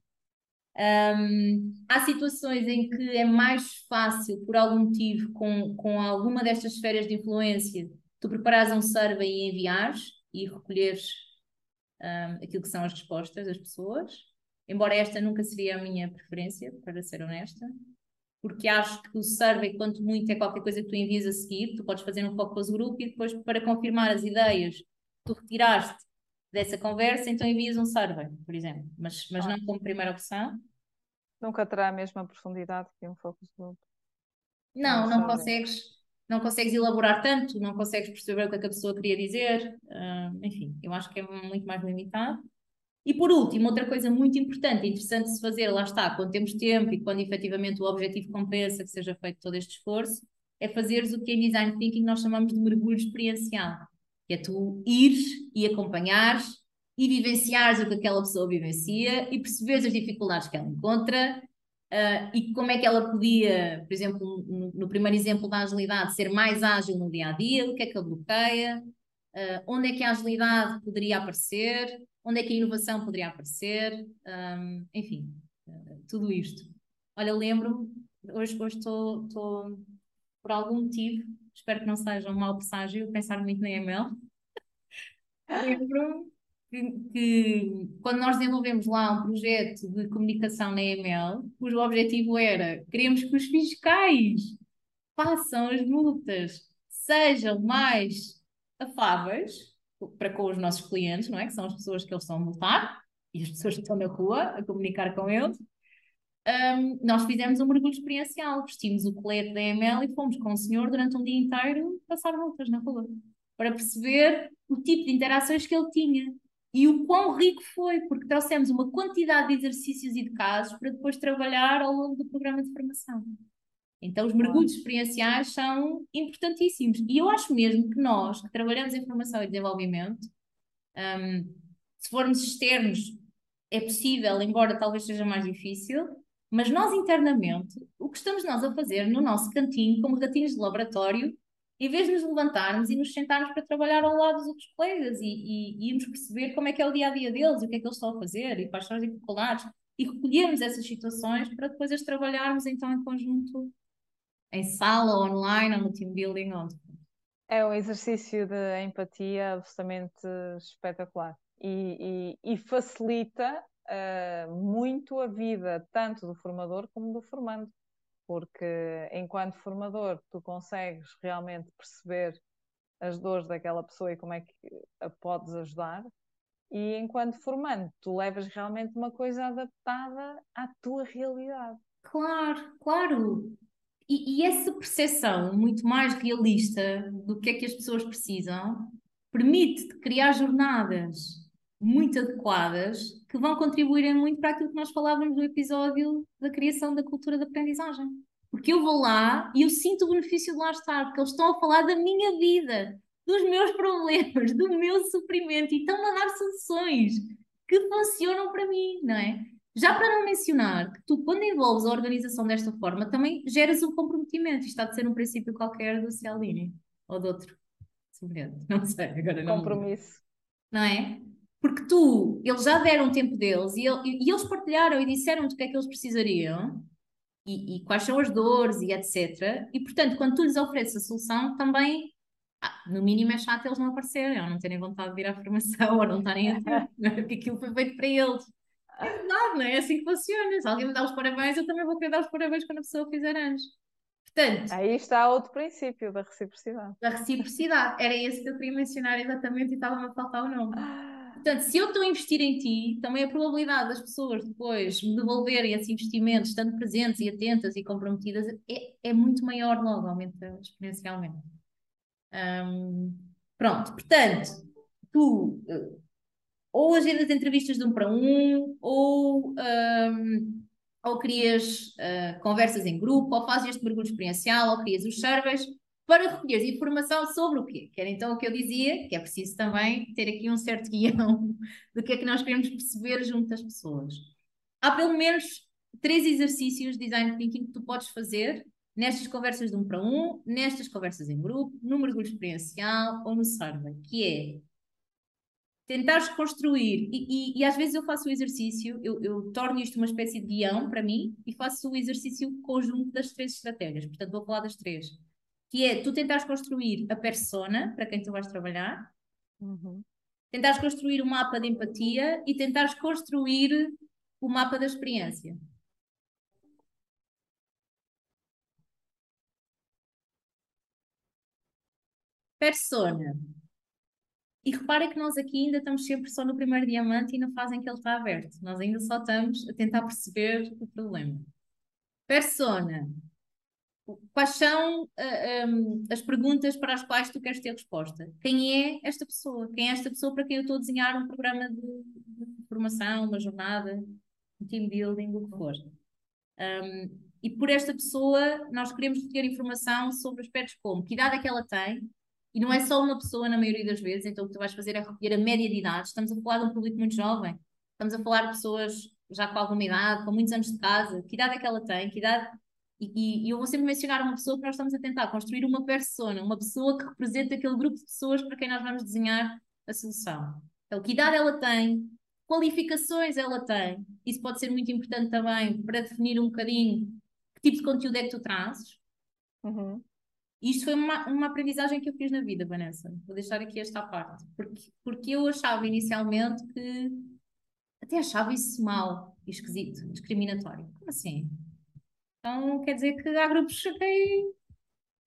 Um, há situações em que é mais fácil, por algum motivo, com, com alguma destas esferas de influência, tu preparares um survey e enviares e recolheres um, aquilo que são as respostas das pessoas. Embora esta nunca seria a minha preferência, para ser honesta, porque acho que o survey, quanto muito, é qualquer coisa que tu envias a seguir. Tu podes fazer um focus group e depois, para confirmar as ideias que tu retiraste dessa conversa, então envias um survey, por exemplo, mas, mas não como primeira opção. Nunca terá a mesma profundidade que um focus group. Não, não, não consegues, não consegues elaborar tanto, não consegues perceber o que, é que a pessoa queria dizer, uh, enfim, eu acho que é muito mais limitado. E por último, outra coisa muito importante e interessante de se fazer, lá está, quando temos tempo e quando efetivamente o objetivo compensa que seja feito todo este esforço, é fazeres o que em Design Thinking nós chamamos de mergulho experiencial que é tu ires e acompanhares e vivenciares o que aquela pessoa vivencia e perceberes as dificuldades que ela encontra uh, e como é que ela podia, por exemplo, no, no, primeiro exemplo da agilidade, ser mais ágil no dia a dia, o que é que a bloqueia, uh, onde é que a agilidade poderia aparecer, onde é que a inovação poderia aparecer, um, enfim, uh, tudo isto. Olha, lembro-me, hoje, estou, por algum motivo, espero que não seja um mau presságio pensar muito na EML. Lembro que, que, quando nós desenvolvemos lá um projeto de comunicação na EML, cujo objetivo era queremos que os fiscais façam as multas sejam mais afáveis para com os nossos clientes, não é? Que são as pessoas que eles estão a multar e as pessoas que estão na rua a comunicar com eles um, nós fizemos um mergulho experiencial, vestimos o colete da EML e fomos com o senhor durante um dia inteiro passar voltas na rua, para perceber o tipo de interações que ele tinha e o quão rico foi, porque trouxemos uma quantidade de exercícios e de casos para depois trabalhar ao longo do programa de formação. Então, os mergulhos experienciais são importantíssimos. E eu acho mesmo que nós, que trabalhamos em formação e desenvolvimento, um, se formos externos, é possível, embora talvez seja mais difícil, mas nós internamente, o que estamos nós a fazer no nosso cantinho, como gatinhos de laboratório, em vez de nos levantarmos e nos sentarmos para trabalhar ao lado dos outros colegas e, e, e irmos perceber como é que é o dia a dia deles o que é que eles estão a fazer e quais são as dificuldades e recolhermos essas situações para depois as trabalharmos então em conjunto, em sala, online ou no team building. Onde... É um exercício de empatia absolutamente espetacular e, e, e facilita uh, muito a vida tanto do formador como do formando, porque enquanto formador tu consegues realmente perceber as dores daquela pessoa e como é que a podes ajudar. E enquanto formando, tu levas realmente uma coisa adaptada à tua realidade. Claro, claro. E, e essa percepção muito mais realista do que é que as pessoas precisam permite-te criar jornadas muito adequadas que vão contribuir muito para aquilo que nós falávamos no episódio da criação da cultura da aprendizagem. Porque eu vou lá e eu sinto o benefício de lá estar, porque eles estão a falar da minha vida, dos meus problemas, do meu sofrimento e estão a dar soluções que funcionam para mim, não é? Já para não mencionar que tu, quando envolves a organização desta forma, também geras um comprometimento. Isto está de ser um princípio qualquer do Cialdini ou de outro semelhante, não sei, agora não. Compromisso. Não é? Porque tu, eles já deram o tempo deles e, e, eles partilharam e disseram-te o que é que eles precisariam e, e, quais são as dores e etc. E portanto, quando tu lhes ofereces a solução, também, ah, no mínimo, é chato eles não aparecerem ou não terem vontade de vir à formação ou não estarem a é? porque aquilo foi feito para eles. É verdade, não é? É assim que funciona. Se alguém me dá os parabéns, eu também vou querer dar os parabéns quando a pessoa fizer anos. Portanto, Aí está outro princípio da reciprocidade. Da reciprocidade. Era esse que eu queria mencionar exatamente e estava-me a faltar o nome. Portanto, se eu estou a investir em ti, também a probabilidade das pessoas depois me devolverem esse investimento, estando presentes e atentas e comprometidas, é, é muito maior logo, aumenta exponencialmente. Um, pronto, portanto, tu uh, ou agendas entrevistas de um para um, ou, um, ou crias uh, conversas em grupo, ou fazes este mergulho experiencial, ou crias os surveys para recolher informação sobre o quê? Que era então o que eu dizia, que é preciso também ter aqui um certo guião do que é que nós queremos perceber junto das pessoas. Há pelo menos três exercícios de design thinking que tu podes fazer nestas conversas de um para um, nestas conversas em grupo, no mergulho experiencial ou no survey, que é tentares construir, e, e, e, às vezes eu faço o exercício, eu, eu, torno isto uma espécie de guião para mim e faço o exercício conjunto das três estratégias, portanto vou falar das três que é tu tentares construir a persona para quem tu vais trabalhar, uhum. tentares construir um mapa de empatia e tentares construir o mapa da experiência. Persona. E repara que nós aqui ainda estamos sempre só no primeiro diamante e na fase em que ele está aberto. Nós ainda só estamos a tentar perceber o problema. Persona quais são uh, ah, um, as perguntas para as quais tu queres ter resposta? Quem é esta pessoa? Quem é esta pessoa para quem eu estou a desenhar um programa de, de formação, uma jornada, um team building, o que for? Um, e por esta pessoa nós queremos ter informação sobre aspectos como que idade é que ela tem, e não é só uma pessoa na maioria das vezes, então o que tu vais fazer é recolher a média de idade. Estamos a falar de um público muito jovem, estamos a falar de pessoas já com alguma idade, com muitos anos de casa, que idade é que ela tem, que idade e, e, eu vou sempre mencionar uma pessoa que nós estamos a tentar construir uma persona, uma pessoa que representa aquele grupo de pessoas para quem nós vamos desenhar a solução. Então, que idade ela tem, qualificações ela tem, isso pode ser muito importante também para definir um bocadinho que tipo de conteúdo é que tu trazes. Uhum. Isto foi uma, uma aprendizagem que eu fiz na vida, Vanessa. Vou deixar aqui esta parte. Porque, porque eu achava inicialmente que até achava isso mal, esquisito, discriminatório. Como assim? Então quer dizer que há grupos que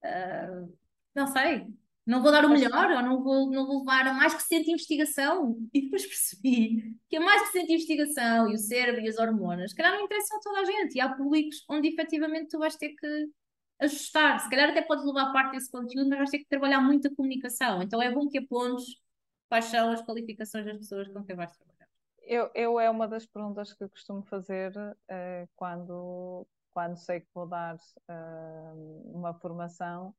uh, não sei, não vou dar o melhor ou não vou, não vou levar a mais recente investigação. E depois percebi que a mais recente investigação e o cérebro e as hormonas, se calhar não interessam a toda a gente. E há públicos onde efetivamente tu vais ter que ajustar. Se calhar até podes levar parte desse conteúdo, mas vais ter que trabalhar muito a comunicação. Então é bom que apontes quais são as qualificações das pessoas com quem vais trabalhar. Eu, eu é uma das perguntas que eu costumo fazer uh, quando, quando sei que vou dar uh, uma formação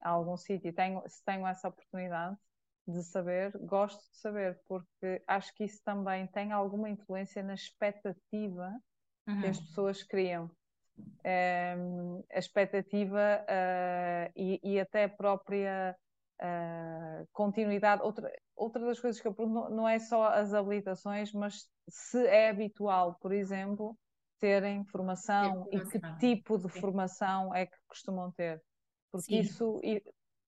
a algum sítio, tenho, se tenho essa oportunidade de saber, gosto de saber, porque acho que isso também tem alguma influência na expectativa uhum. que as uhum. pessoas criam. Um, a expectativa uh, e, e, até a própria uh, continuidade. Outra, outra das coisas que eu pergunto não é só as habilitações, mas se é habitual, por exemplo, terem formação, e que tipo de Sim. formação é que costumam ter. Porque Sim. isso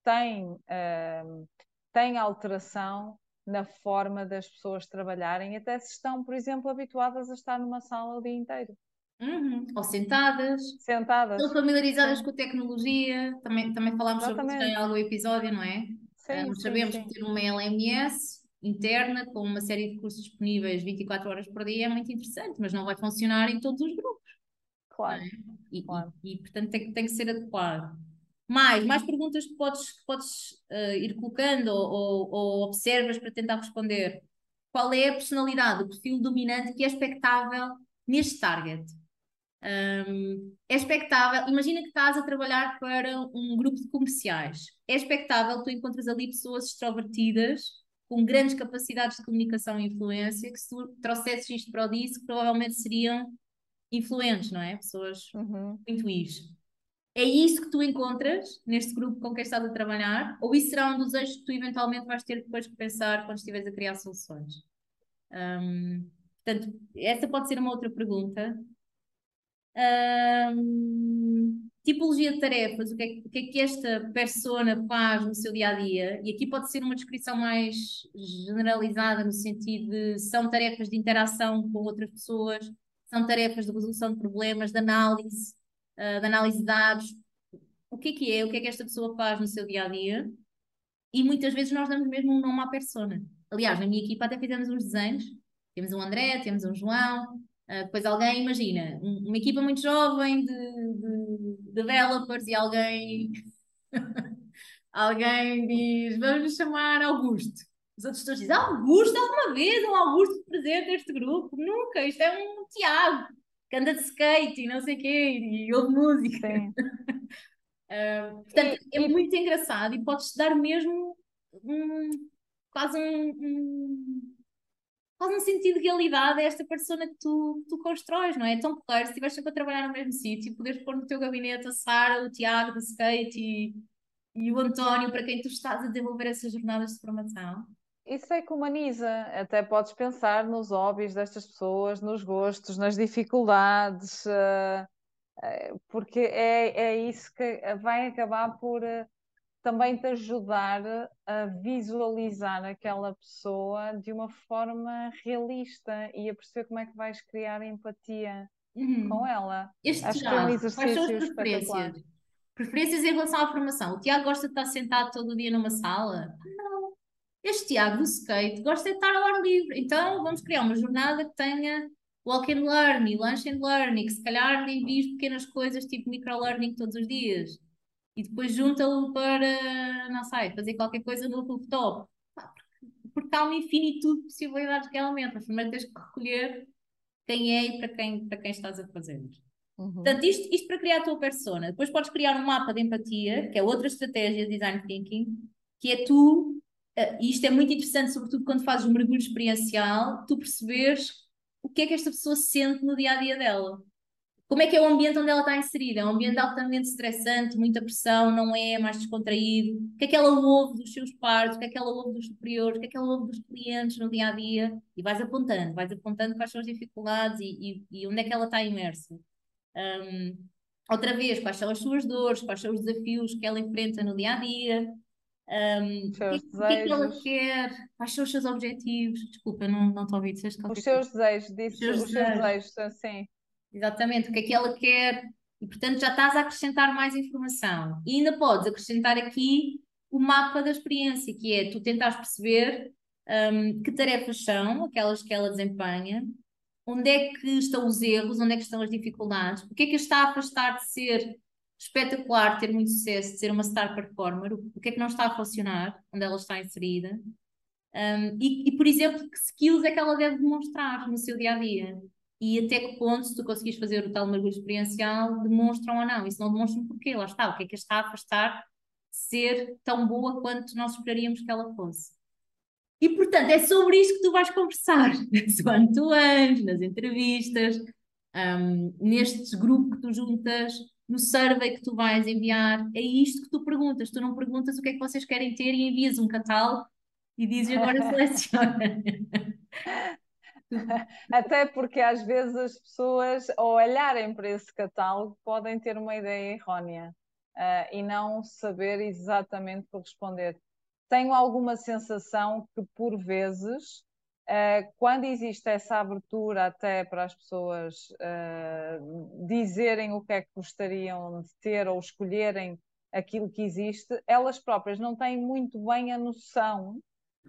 tem, uh, tem alteração na forma das pessoas trabalharem, até se estão, por exemplo, habituadas a estar numa sala o dia inteiro. Uhum. Ou sentadas. Sentadas. Estão familiarizadas Sim. com a tecnologia. Também, também falámos Exatamente. sobre isso em algum episódio, não é? Sim, nós sabemos sim. que ter uma LMS interna com uma série de recursos disponíveis 24 horas por dia é muito interessante, mas não vai funcionar em todos os grupos. Claro. É? E, claro. E, e, portanto tem, tem que ser adequado. Mais, mais perguntas que podes, que podes uh, ir colocando ou, ou, ou, observas para tentar responder. Qual é a personalidade, o perfil dominante que é expectável neste target? Um, é expectável, imagina que estás a trabalhar para um grupo de comerciais. É expectável que tu encontres ali pessoas extrovertidas, com grandes capacidades de comunicação e influência, que se tu trouxesses isto para o disco, provavelmente seriam influentes, não é? Pessoas uhum. muito is. É isso que tu encontras neste grupo com quem estás a trabalhar? Ou isso será um dos eixos que tu eventualmente vais ter depois que pensar quando estiveres a criar soluções? Um, portanto, essa pode ser uma outra pergunta. Um, tipologia de tarefas, o que, é, o que, é, que esta persona faz no seu dia a dia? E aqui pode ser uma descrição mais generalizada, no sentido de são tarefas de interação com outras pessoas, são tarefas de resolução de problemas, de análise, uh, de análise de dados. O que é que é? O que é que esta pessoa faz no seu dia a dia? E muitas vezes nós damos mesmo um nome à persona. Aliás, na minha equipa até fizemos uns desenhos. Temos um André, temos um João, Uh, depois alguém, imagina, uma equipa muito jovem de, de developers e alguém, alguém diz, vamos chamar Augusto. Os outros todos dizem, Augusto, alguma vez um Augusto presente neste grupo? Nunca, isto é um Tiago, que anda de skate e não sei o quê, e ouve música. uh, portanto, é e... muito engraçado e podes dar mesmo um, quase um, um faz um sentido de realidade a esta persona que tu, tu constróis, não é? É tão claro, se estiveres sempre a trabalhar no mesmo sítio, poderes pôr no teu gabinete a Sara, o Tiago do skate e, e o António, para quem tu estás a desenvolver essas jornadas de formação. Isso é que humaniza, até podes pensar nos hobbies destas pessoas, nos gostos, nas dificuldades, uh, uh, porque é, é isso que vai acabar por uh, também te ajudar a visualizar aquela pessoa de uma forma realista e a perceber como é que vais criar empatia uhum. com ela. Este Acho que é um exercício espetacular. Preferências em relação à formação. O Tiago gosta de estar sentado todo o dia numa sala? Não. Este Tiago do skate gosta de estar ao ar livre. Então vamos criar uma jornada que tenha walk and learn e lunch and learn e que se calhar lhe envies pequenas coisas tipo micro-learning todos os dias e depois junta-o para, não sei, fazer qualquer coisa no rooftop. Porque há uma infinitude de possibilidades realmente, mas primeiro tens que recolher quem é e para quem, para quem estás a fazer. Uhum. Portanto, isto, isto para criar a tua persona. Depois podes criar um mapa de empatia, que é outra estratégia de design thinking, que é tu, uh, e isto é muito interessante, sobretudo quando fazes um mergulho experiencial, tu perceberes o que é que esta pessoa sente no dia a dia dela como é que é o ambiente onde ela está inserida? É um ambiente altamente estressante, muita pressão, não é, mais descontraído. O que é que ela ouve dos seus pares? O que é que ela ouve dos superiores? O que é que ela ouve dos clientes no dia a dia? E vais apontando, vais apontando quais são as dificuldades e, e, e onde é que ela está imersa. Um, outra vez, quais são as suas dores, quais são os desafios que ela enfrenta no dia a dia. Um, o, que, é o que é que ela quer? Quais são os seus objetivos? Desculpa, não, não estou a ouvir. Os seus desejos, disse os seus, os seus desejos, sim. Exatamente, o que é que ela quer, e portanto já estás a acrescentar mais informação. E ainda podes acrescentar aqui o mapa da experiência, que é tu tentares perceber um, que tarefas são aquelas que ela desempenha, onde é que estão os erros, onde é que estão as dificuldades, o que é que está a afastar de ser espetacular, ter muito sucesso, de ser uma star performer, o que é que não está a funcionar, onde ela está inserida. Um, e, e, por exemplo, que skills é que ela deve demonstrar no seu dia a dia e até que ponto, se tu conseguires fazer o tal mergulho experiencial, demonstram ou não. E se não demonstram, porquê? Lá está. O que é que está a afastar ser tão boa quanto nós esperaríamos que ela fosse? E, portanto, é sobre isto que tu vais conversar, quando tu antes, nas entrevistas, um, nestes grupos que tu juntas, no survey que tu vais enviar. É isto que tu perguntas. Tu não perguntas o que é que vocês querem ter e envias um catálogo e dizes agora seleciona. Até porque às vezes as pessoas, ao olharem para esse catálogo, podem ter uma ideia errónea uh, e não saber exatamente corresponder. Tenho alguma sensação que, por vezes, uh, quando existe essa abertura até para as pessoas uh, dizerem o que é que gostariam de ter ou escolherem aquilo que existe, elas próprias não têm muito bem a noção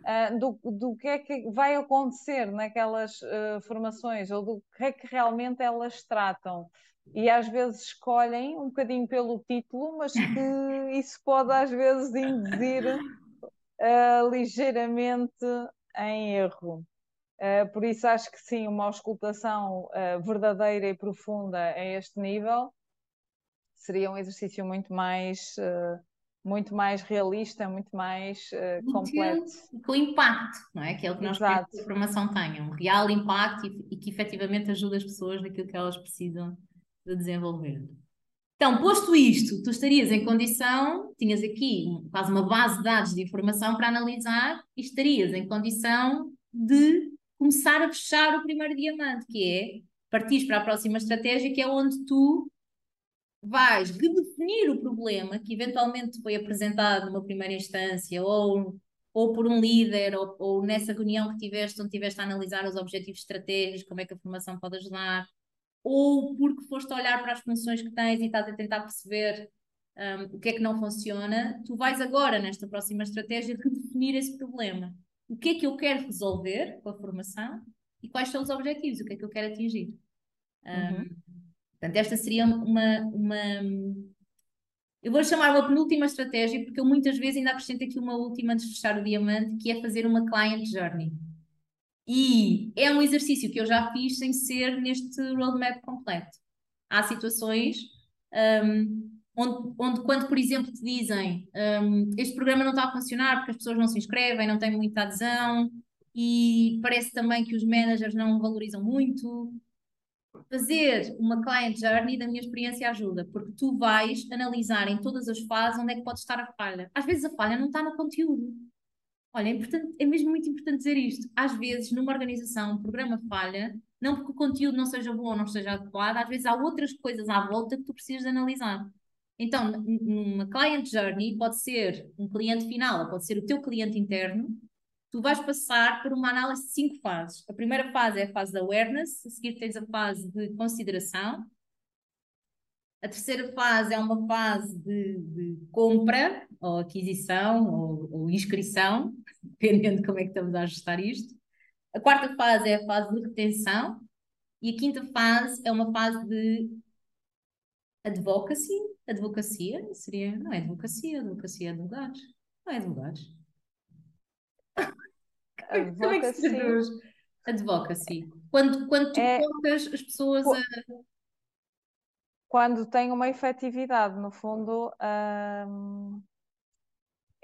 uh, do, do que é que vai acontecer naquelas uh, formações ou do que é que realmente elas tratam. E às vezes escolhem um bocadinho pelo título, mas que isso pode às vezes induzir uh, ligeiramente em erro. Por isso acho que sim, uma auscultação verdadeira e profunda a este nível seria um exercício muito mais uh, muito mais realista, muito mais completo. Com impacto, não é? Que é o que nós queremos que a formação tenha, um real impacto e, e que efetivamente ajude as pessoas naquilo que elas precisam de desenvolver. Então, posto isto, tu estarias em condição, tinhas aqui quase uma base de dados de informação para analisar e estarias em condição de começar a fechar o primeiro diamante, que é partir para a próxima estratégia, que é onde tu vais redefinir o problema que eventualmente foi apresentado numa primeira instância ou, ou por um líder ou, ou nessa reunião que tiveste, onde tiveste a analisar os objetivos estratégicos, como é que a formação pode ajudar, ou porque foste olhar para as funções que tens e estás a tentar perceber um, o que é que não funciona, tu vais agora, nesta próxima estratégia, redefinir esse problema. O que é que eu quero resolver com a formação e quais são os objetivos, o que é que eu quero atingir. Um, uhum. Portanto, esta seria uma, uma. Eu vou chamar uma penúltima estratégia, porque eu muitas vezes ainda acrescento aqui uma última antes de fechar o diamante, que é fazer uma client journey. E é um exercício que eu já fiz sem ser neste roadmap completo. Há situações um, onde, onde, quando, por exemplo, te dizem um, este programa não está a funcionar porque as pessoas não se inscrevem, não têm muita adesão e parece também que os managers não valorizam muito. Fazer uma client journey, da minha experiência, ajuda, porque tu vais analisar em todas as fases onde é que pode estar a falha. Às vezes a falha não está no conteúdo, Olha, é, importante, é mesmo muito importante dizer isto. Às vezes, numa organização, um programa falha, não porque o conteúdo não seja bom ou não esteja adequado, às vezes há outras coisas à volta que tu precisas analisar. Então, numa client journey, pode ser um cliente final, pode ser o teu cliente interno, tu vais passar por uma análise de cinco fases. A primeira fase é a fase da awareness, a seguir tens a fase de consideração, a terceira fase é uma fase de, de compra, ou aquisição, ou, ou, inscrição, dependendo de como é que estamos a ajustar isto. A quarta fase é a fase de retenção. E a quinta fase é uma fase de advocacy. Advocacia seria. Não é advocacia, advocacia é advogados. Não é Como é que se traduz? Advocacy. Quando, quando tu é... colocas as pessoas a quando tem uma efetividade, no fundo,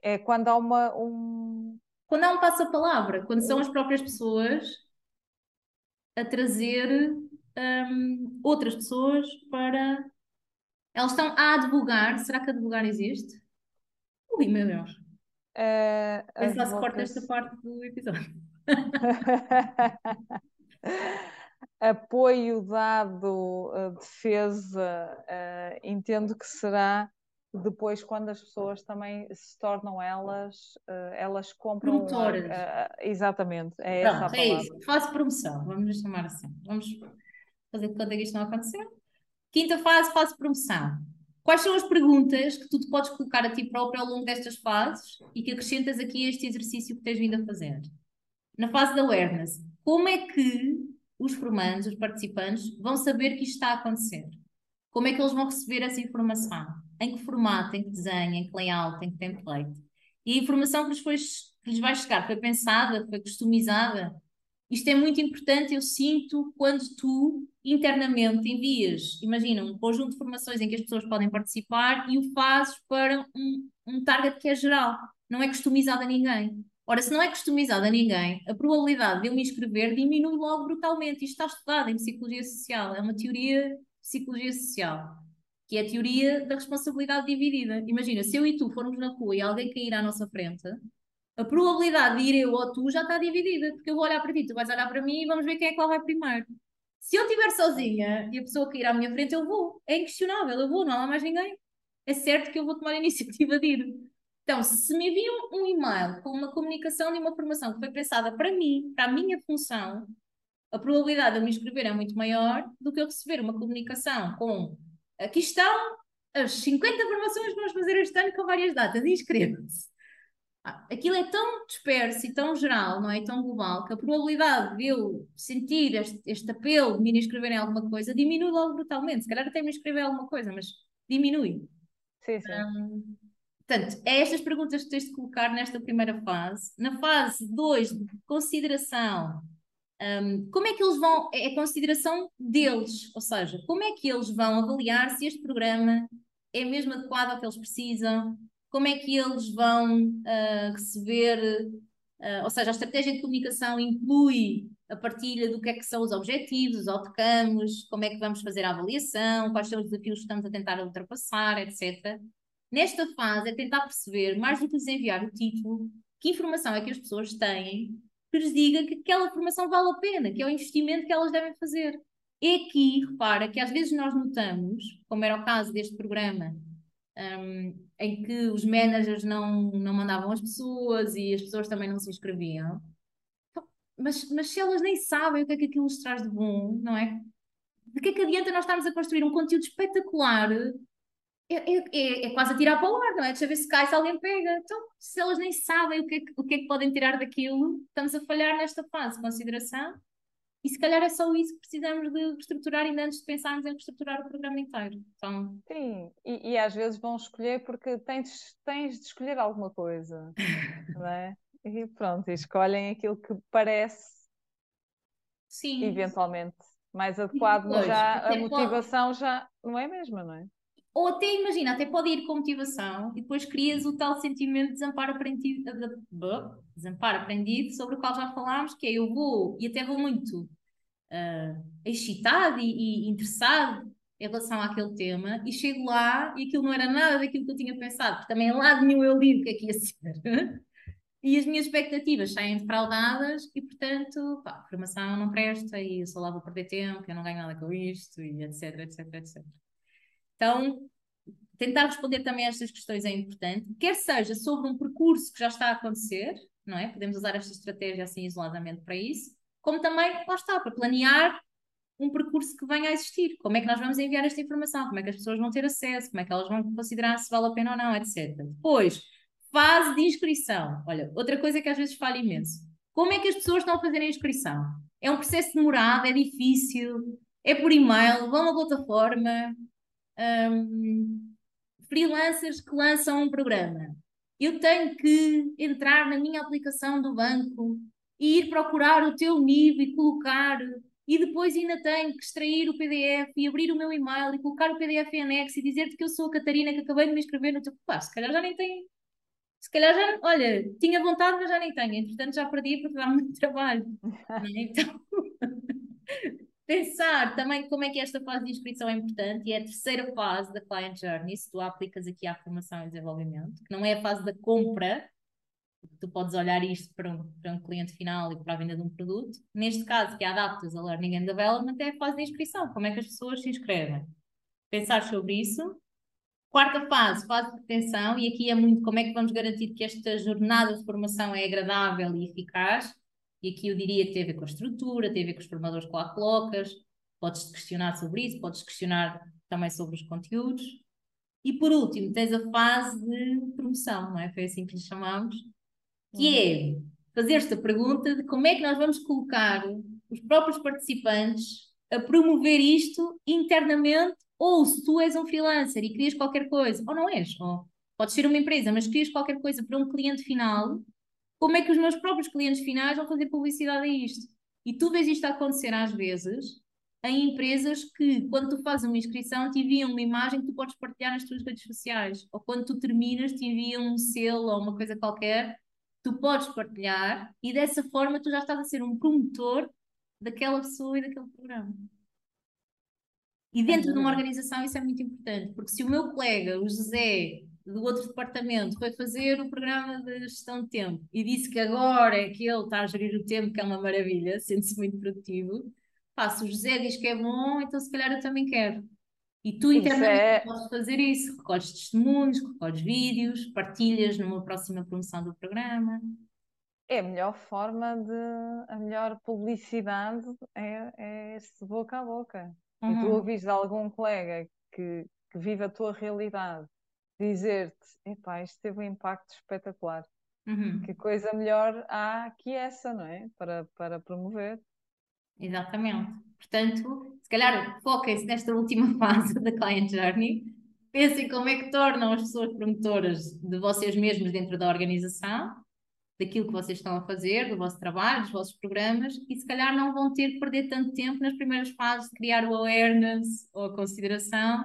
é quando há uma. Um... Quando há um passo-palavra, quando são as próprias pessoas a trazer um, outras pessoas para. Elas estão a advogar. Será que advogar existe? Ui, meu Deus. É, Pensar se corta esta parte do episódio. apoio dado, defesa, uh, entendo que será depois quando as pessoas também se tornam elas, uh, elas compram. Promotoras. Uh, exatamente, é Pronto, essa a palavra. É isso, fase promoção, vamos chamar assim. Vamos fazer de conta que isto não aconteceu. Quinta fase, fase promoção. Quais são as perguntas que tu te podes colocar a ti próprio ao longo destas fases e que acrescentas aqui a este exercício que tens vindo a fazer? Na fase da awareness, como é que os formandos, os participantes, vão saber que isto está a acontecer. Como é que eles vão receber essa informação? Em que formato, em que desenho, em que layout, em que template? E a informação que lhes, foi, que lhes vai chegar foi pensada, foi customizada? Isto é muito importante, eu sinto, quando tu internamente envias, imagina, um conjunto de formações em que as pessoas podem participar e o fazes para um, um target que é geral, não é customizado a ninguém. Ora, se não é customizado a ninguém, a probabilidade de eu me inscrever diminui logo brutalmente. Isto está estudado em psicologia social, é uma teoria de psicologia social, que é a teoria da responsabilidade dividida. Imagina, se eu e tu formos na rua e alguém cair à nossa frente, a probabilidade de ir eu ou tu já está dividida, porque eu vou olhar para ti, tu vais olhar para mim e vamos ver quem é que vai primeiro. Se eu estiver sozinha e a pessoa cair à minha frente, eu vou. É inquestionável, eu vou, não há mais ninguém. É certo que eu vou tomar a iniciativa de ir. Então, se me enviam um e-mail com uma comunicação de uma formação que foi pensada para mim, para a minha função, a probabilidade de eu me inscrever é muito maior do que eu receber uma comunicação com aqui estão as 50 formações que vamos fazer este ano com várias datas, inscreva-se. Aquilo é tão disperso e tão geral, não é? tão global, que a probabilidade de eu sentir este, este apelo de me inscrever em alguma coisa diminui logo brutalmente. Se calhar até me inscrever em alguma coisa, mas diminui. Sim, sim. Um, portanto, é estas perguntas que tens de colocar nesta primeira fase. Na fase 2, de consideração, um, como é que eles vão, é a consideração deles, ou seja, como é que eles vão avaliar se este programa é mesmo adequado ao que eles precisam, como é que eles vão uh, receber, uh, ou seja, a estratégia de comunicação inclui a partilha do que é que são os objetivos, os outcomes, como é que vamos fazer a avaliação, quais são os desafios que estamos a tentar ultrapassar, etc. Nesta fase é tentar perceber, mais do que lhes enviar o título, que informação é que as pessoas têm que lhes diga que aquela formação vale a pena, que é o investimento que elas devem fazer. É aqui, repara, que às vezes nós notamos, como era o caso deste programa, um, em que os managers não, não mandavam as pessoas e as pessoas também não se inscreviam. Mas, mas se elas nem sabem o que é que aquilo lhes traz de bom, não é? De que é que adianta nós estarmos a construir um conteúdo espetacular? É, é, é, é quase a tirar para o ar, não é? Deixa ver se cai, se alguém pega. Então, se elas nem sabem o que, é que, o que é que podem tirar daquilo, estamos a falhar nesta fase de consideração e se calhar é só isso que precisamos de reestruturar ainda antes de pensarmos em reestruturar o programa inteiro. Então... Sim, e, e às vezes vão escolher porque tens, tens de escolher alguma coisa, não é? E pronto, e escolhem aquilo que parece Sim. eventualmente mais adequado, mas já a motivação pode... já não é a mesma, não é? Ou até, imagina, até pode ir com motivação e depois crias o tal sentimento de desamparo aprendido, desamparo aprendido sobre o qual já falámos, que é eu vou, e até vou muito uh, excitado e, e, interessado em relação àquele tema, e chego lá e aquilo não era nada daquilo que eu tinha pensado, porque também lá de nenhum eu li o que é que ia ser. e as minhas expectativas saem defraudadas e, portanto, pá, a formação não presta e eu só lá vou perder tempo, eu não ganho nada com isto, e etc, etc, etc. Então, tentar responder também a estas questões é importante, quer seja sobre um percurso que já está a acontecer, não é? Podemos usar esta estratégia assim isoladamente para isso, como também, lá está, para planear um percurso que venha a existir. Como é que nós vamos enviar esta informação? Como é que as pessoas vão ter acesso? Como é que elas vão considerar se vale a pena ou não, etc. Depois, fase de inscrição. Olha, outra coisa que às vezes falha imenso. Como é que as pessoas estão a fazer a inscrição? É um processo demorado, é difícil, é por e-mail, vão à plataforma, um, freelancers que lançam um programa. Eu tenho que entrar na minha aplicação do banco e ir procurar o teu nível e colocar, e depois ainda tenho que extrair o PDF e abrir o meu e-mail e colocar o PDF em anexo e dizer-te que eu sou a Catarina que acabei de me inscrever no teu. Pá, se calhar já nem tenho. Se calhar já, olha, tinha vontade, mas já nem tenho. Entretanto, já perdi porque dá muito trabalho. É? Então, pensar também como é que esta fase de inscrição é importante e é a terceira fase da Client Journey, se tu aplicas aqui à formação e desenvolvimento, que não é a fase da compra, tu podes olhar isto para um, para um cliente final e para a venda de um produto. Neste caso, que Adaptas a Learning and Development, é a fase de inscrição, como é que as pessoas se inscrevem. Pensar sobre isso. Quarta fase, fase de retenção, e aqui é muito como é que vamos garantir que esta jornada de formação é agradável e eficaz e aqui eu diria que tem a ver com a estrutura, tem a ver com os formadores que lá colocas, podes questionar sobre isso, podes questionar também sobre os conteúdos. E por último, tens a fase de promoção, não é? Foi assim que lhe chamamos, que é fazer esta pergunta de como é que nós vamos colocar os próprios participantes a promover isto internamente, ou se tu és um freelancer e querias qualquer coisa, ou não és, ou podes ser uma empresa, mas querias qualquer coisa para um cliente final, como é que os meus próprios clientes finais vão fazer publicidade a isto? E tu vês isto acontecer às vezes em empresas que, quando tu fazes uma inscrição, te enviam uma imagem que tu podes partilhar nas tuas redes sociais. Ou quando tu terminas, te enviam um selo ou uma coisa qualquer, tu podes partilhar e dessa forma tu já estás a ser um promotor daquela pessoa e daquele programa. E dentro de uma organização isso é muito importante, porque se o meu colega, o José, do outro departamento foi fazer o programa de gestão de tempo e disse que agora é que ele está a gerir o tempo, que é uma maravilha, sente-se muito produtivo. Pá, se o José diz que é bom, então se calhar eu também quero. E tu internamente é... podes fazer isso, recolhes testemunhos, recolhes vídeos, partilhas numa próxima promoção do programa. É a melhor forma de. A melhor publicidade é, é esse boca a boca. Uhum. E tu uhum. ouvis de algum colega que, que vive a tua realidade, dizer-te: epá, isto teve um impacto espetacular. Uhum. Que coisa melhor há que essa, não é? Para, para promover. Exatamente. Portanto, se calhar foquem-se nesta última fase da Client Journey. Pensem como é que tornam as pessoas promotoras de vocês mesmos dentro da organização, daquilo que vocês estão a fazer, do vosso trabalho, dos vossos programas, e se calhar não vão ter que perder tanto tempo nas primeiras fases de criar o awareness ou a consideração,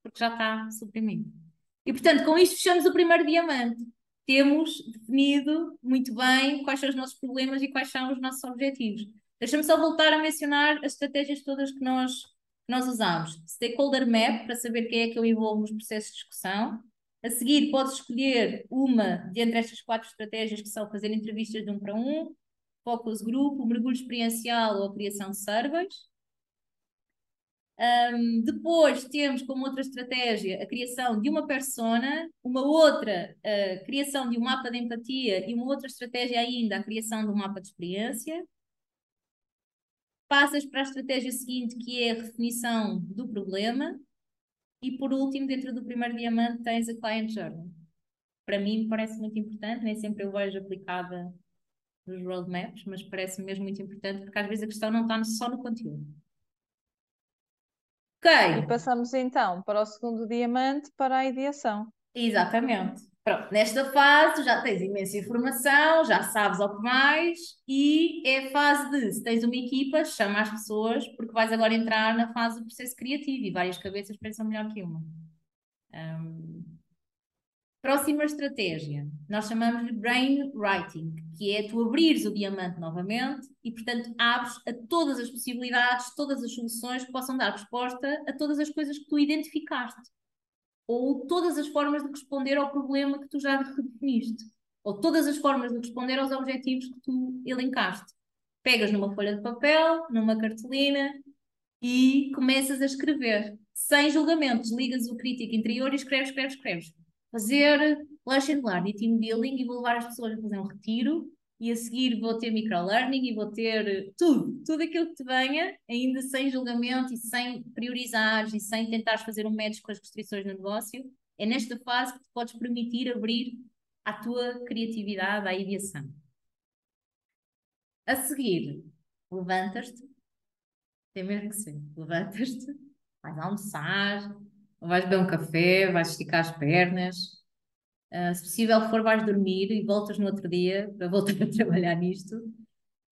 porque já está suprimido. E portanto, com isto fechamos o primeiro diamante temos definido muito bem quais são os nossos problemas e quais são os nossos objetivos. Deixa-me só voltar a mencionar as estratégias todas que nós, que nós usamos. Stakeholder Map, para saber quem é que eu envolvo nos processos de discussão. A seguir, podes escolher uma de entre estas quatro estratégias, que são fazer entrevistas de um para um, focus group, mergulho experiencial ou a criação de surveys. Um, depois temos como outra estratégia a criação de uma persona, uma outra a criação de um mapa de empatia e uma outra estratégia ainda a criação de um mapa de experiência. Passas para a estratégia seguinte, que é a definição do problema. E por último, dentro do primeiro diamante, tens a Client Journey. Para mim, parece muito importante, nem sempre eu vejo aplicada nos roadmaps, mas parece mesmo muito importante, porque às vezes a questão não está só no conteúdo Ok. E passamos então para o segundo diamante, para a ideação. Exatamente. Pronto, nesta fase já tens imensa informação, já sabes ao que mais e é a fase de, se tens uma equipa, chama as pessoas, porque vais agora entrar na fase do processo criativo e várias cabeças pensam melhor que uma. Um, Próxima estratégia, nós chamamos de brain writing, que é tu abrires o diamante novamente e, portanto, abres a todas as possibilidades, todas as soluções que possam dar resposta a todas as coisas que tu identificaste. Ou todas as formas de responder ao problema que tu já redefiniste. Ou todas as formas de responder aos objetivos que tu elencaste. Pegas numa folha de papel, numa cartolina e começas a escrever. Sem julgamentos, ligas o crítico interior e escreves, escreves, escreves fazer lesson learning, team building e vou levar as pessoas a fazer um retiro e a seguir vou ter microlearning e vou ter tudo, tudo aquilo que te venha, ainda sem julgamento e sem priorizares e sem tentares fazer um match com as restrições no negócio, é nesta fase que te podes permitir abrir à tua criatividade, à ideação. A seguir, levantas-te, tem mesmo que ser, levantas-te, vais almoçar, vais beber um café, vais esticar as pernas. Uh, se possível for, vais dormir e voltas no outro dia para voltar a trabalhar nisto.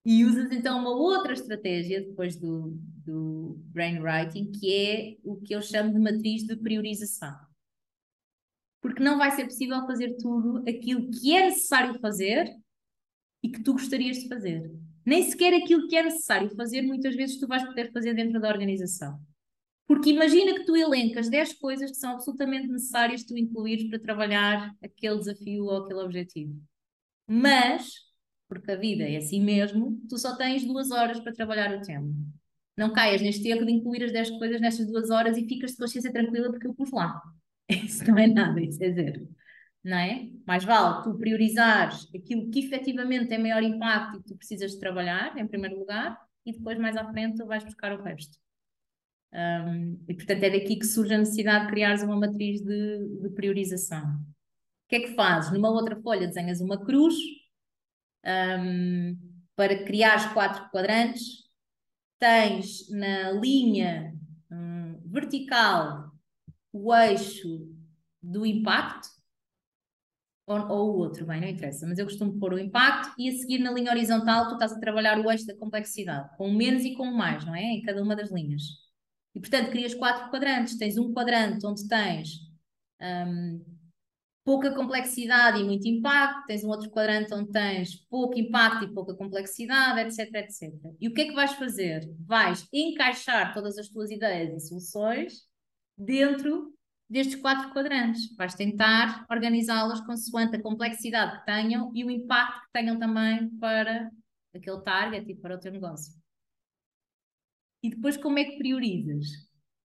E usas então uma outra estratégia depois do, do brainwriting, que é o que eu chamo de matriz de priorização. Porque não vai ser possível fazer tudo aquilo que é necessário fazer e que tu gostarias de fazer. Nem sequer aquilo que é necessário fazer, muitas vezes tu vais poder fazer dentro da organização. Porque imagina que tu elencas 10 coisas que são absolutamente necessárias tu incluires para trabalhar aquele desafio ou aquele objetivo. Mas, porque a vida é assim mesmo, tu só tens duas horas para trabalhar o tema. Não caias neste erro de incluir as 10 coisas nestas duas horas e ficas de consciência tranquila porque eu pus lá. Isso não é nada, isso é zero. Não é? Mais vale tu priorizares aquilo que efetivamente tem maior impacto e que tu precisas de trabalhar, em primeiro lugar, e depois mais à frente tu vais buscar o resto. Um, e portanto é daqui que surge a necessidade de criares uma matriz de, de, priorização. O que é que fazes? Numa outra folha desenhas uma cruz um, para criar quatro quadrantes. Tens na linha um, vertical o eixo do impacto, ou, ou, o outro, bem, não interessa, mas eu costumo pôr o impacto e a seguir na linha horizontal tu estás a trabalhar o eixo da complexidade, com o menos e com o mais, não é? Em cada uma das linhas. E, portanto, crias quatro quadrantes. Tens um quadrante onde tens um, pouca complexidade e muito impacto, tens um outro quadrante onde tens pouco impacto e pouca complexidade, etc, etc. E o que é que vais fazer? Vais encaixar todas as tuas ideias e soluções dentro destes quatro quadrantes. Vais tentar organizá-las consoante a complexidade que tenham e o impacto que tenham também para aquele target e para o teu negócio. E depois como é que priorizas?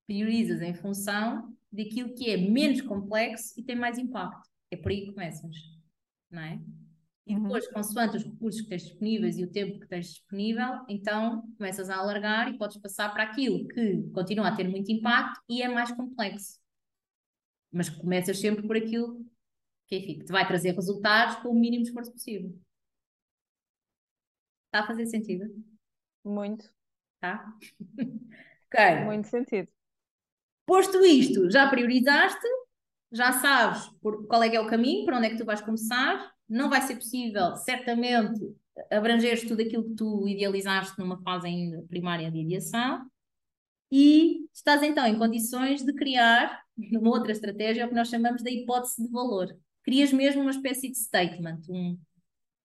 Priorizas em função daquilo que é menos complexo e tem mais impacto. É por aí que começas, não é? E uhum. depois, consoante os recursos que tens disponíveis e o tempo que tens disponível, então começas a alargar e podes passar para aquilo que continua a ter muito impacto e é mais complexo. Mas começas sempre por aquilo que, enfim, que te vai trazer resultados com o mínimo esforço possível. Está a fazer sentido? Muito. Tá? ok. Muito sentido. Posto isto, já priorizaste, já sabes por, qual é que é o caminho, para onde é que tu vais começar. Não vai ser possível, certamente, abranger tudo aquilo que tu idealizaste numa fase ainda primária de ideação. E estás então em condições de criar uma outra estratégia, o que nós chamamos da hipótese de valor. Crias mesmo uma espécie de statement, um,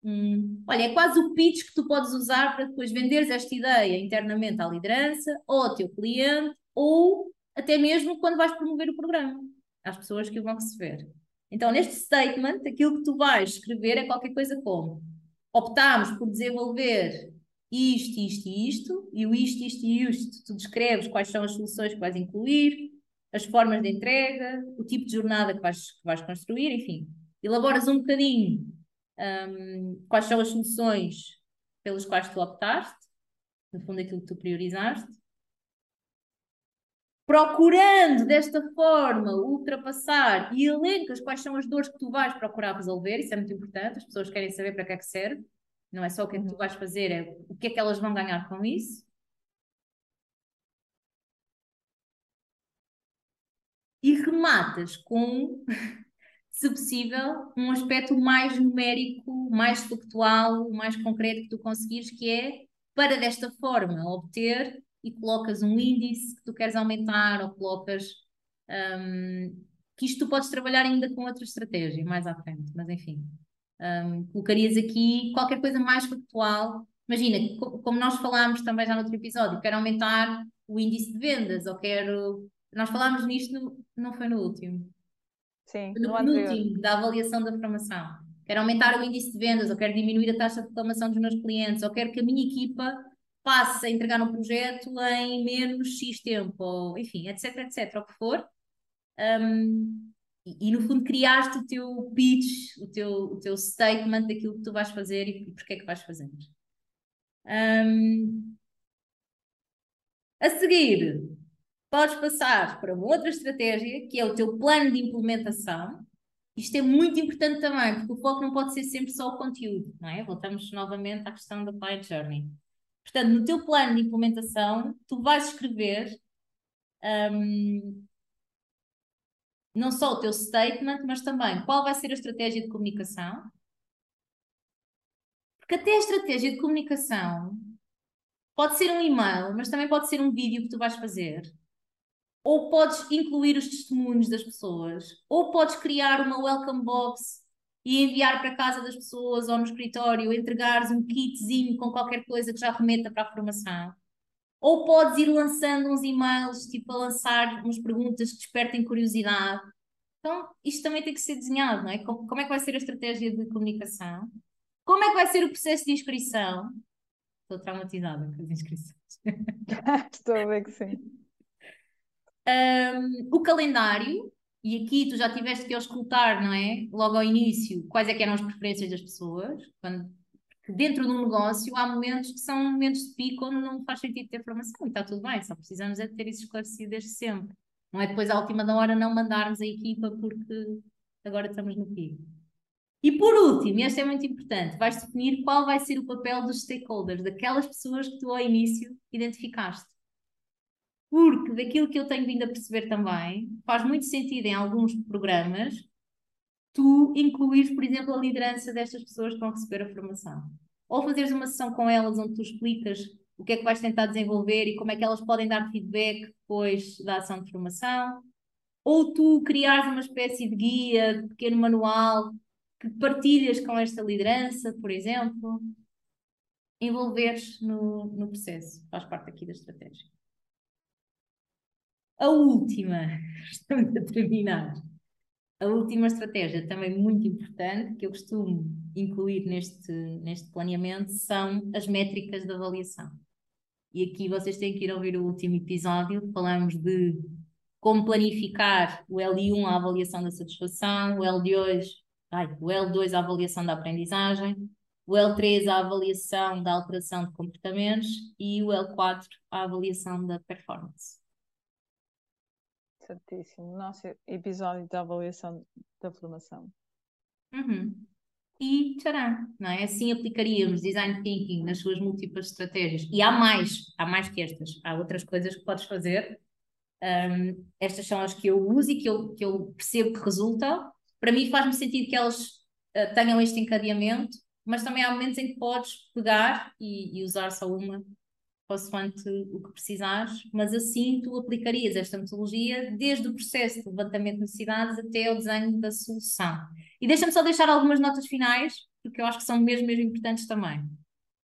um, olha, é quase o pitch que tu podes usar para depois venderes esta ideia internamente à liderança, ou ao teu cliente, ou até mesmo quando vais promover o programa, às pessoas que vão receber. Então, neste statement, aquilo que tu vais escrever é qualquer coisa como optámos por desenvolver isto, isto e isto, e o isto, isto e isto, tu descreves quais são as soluções que vais incluir, as formas de entrega, o tipo de jornada que vais, que vais construir, enfim. Elaboras um bocadinho um, quais são as soluções pelas quais tu optaste, no fundo aquilo que tu priorizaste, procurando desta forma ultrapassar e elencas quais são as dores que tu vais procurar resolver, isso é muito importante, as pessoas querem saber para que é que serve, não é só o que é que tu uhum. vais fazer, é o que é que elas vão ganhar com isso. E rematas com se possível, um aspecto mais numérico, mais factual, mais concreto que tu conseguires, que é para desta forma obter e colocas um índice que tu queres aumentar ou colocas um, que isto tu podes trabalhar ainda com outra estratégia mais à frente, mas enfim. Um, colocarias aqui qualquer coisa mais factual. Imagina, como nós falámos também já no outro episódio, quero aumentar o índice de vendas, ou quero. Nós falámos nisto, no... não foi no último. Sim, no, penúltimo da avaliação da formação. Quero aumentar o índice de vendas, ou quero diminuir a taxa de reclamação dos meus clientes, ou quero que a minha equipa passe a entregar um projeto em menos X tempo, ou enfim, etc, etc, o que for. Um, e, e, no fundo criaste o teu pitch, o teu, o teu statement daquilo que tu vais fazer e, e porque é que vais fazer. Um, a seguir, podes passar para uma outra estratégia, que é o teu plano de implementação. Isto é muito importante também, porque o foco não pode ser sempre só o conteúdo, não é? Voltamos novamente à questão da Client Journey. Portanto, no teu plano de implementação, tu vais escrever um, não só o teu statement, mas também qual vai ser a estratégia de comunicação. Porque até a estratégia de comunicação pode ser um e-mail, mas também pode ser um vídeo que tu vais fazer ou podes incluir os testemunhos das pessoas, ou podes criar uma welcome box e enviar para casa das pessoas ou no escritório, entregares um kitzinho com qualquer coisa que já remeta para a formação. Ou podes ir lançando uns e-mails, tipo a lançar umas perguntas que despertem curiosidade. Então, isto também tem que ser desenhado, não é? Como, como é que vai ser a estratégia de comunicação? Como é que vai ser o processo de inscrição? Estou traumatizada com as inscrições. Estou a ver que sim. Um, o calendário, e aqui tu já tiveste que escutar, não é? Logo ao início, quais é que eram as preferências das pessoas. Quando, dentro de um negócio há momentos que são momentos de pico onde não faz sentido ter formação e está tudo bem, só precisamos é de ter isso esclarecido desde sempre. Não é depois à última da hora não mandarmos a equipa porque agora estamos no pico. E por último, e este é muito importante, vais definir qual vai ser o papel dos stakeholders, daquelas pessoas que tu ao início identificaste. Porque daquilo que eu tenho vindo a perceber também, faz muito sentido em alguns programas tu incluires, por exemplo, a liderança destas pessoas que vão receber a formação. Ou fazeres uma sessão com elas onde tu explicas o que é que vais tentar desenvolver e como é que elas podem dar feedback depois da ação de formação. Ou tu criares uma espécie de guia, de pequeno manual que partilhas com esta liderança, por exemplo. Envolveres no, no processo, faz parte aqui da estratégia. A última, estamos a terminar. A última estratégia, também muito importante, que eu costumo incluir neste, neste planeamento, são as métricas de avaliação. E aqui vocês têm que ir ouvir o último episódio, falamos de como planificar o L1 a avaliação da satisfação, o L2, ai, o L2 a avaliação da aprendizagem, o L3 a avaliação da alteração de comportamentos e o L4 a avaliação da performance. Certíssimo. Nosso episódio da avaliação da formação. Uhum. E tcharam, não é? Assim aplicaríamos design thinking nas suas múltiplas estratégias. E há mais, há mais que estas. Há outras coisas que podes fazer. Um, estas são as que eu uso e que eu, que eu percebo que resultam. Para mim faz-me sentido que elas uh, tenham este encadeamento, mas também há momentos em que podes pegar e, e usar só uma consoante o que precisares, mas assim tu aplicarias esta metodologia desde o processo de levantamento de necessidades até ao desenho da solução. E deixa-me só deixar algumas notas finais, porque eu acho que são mesmo, mesmo importantes também.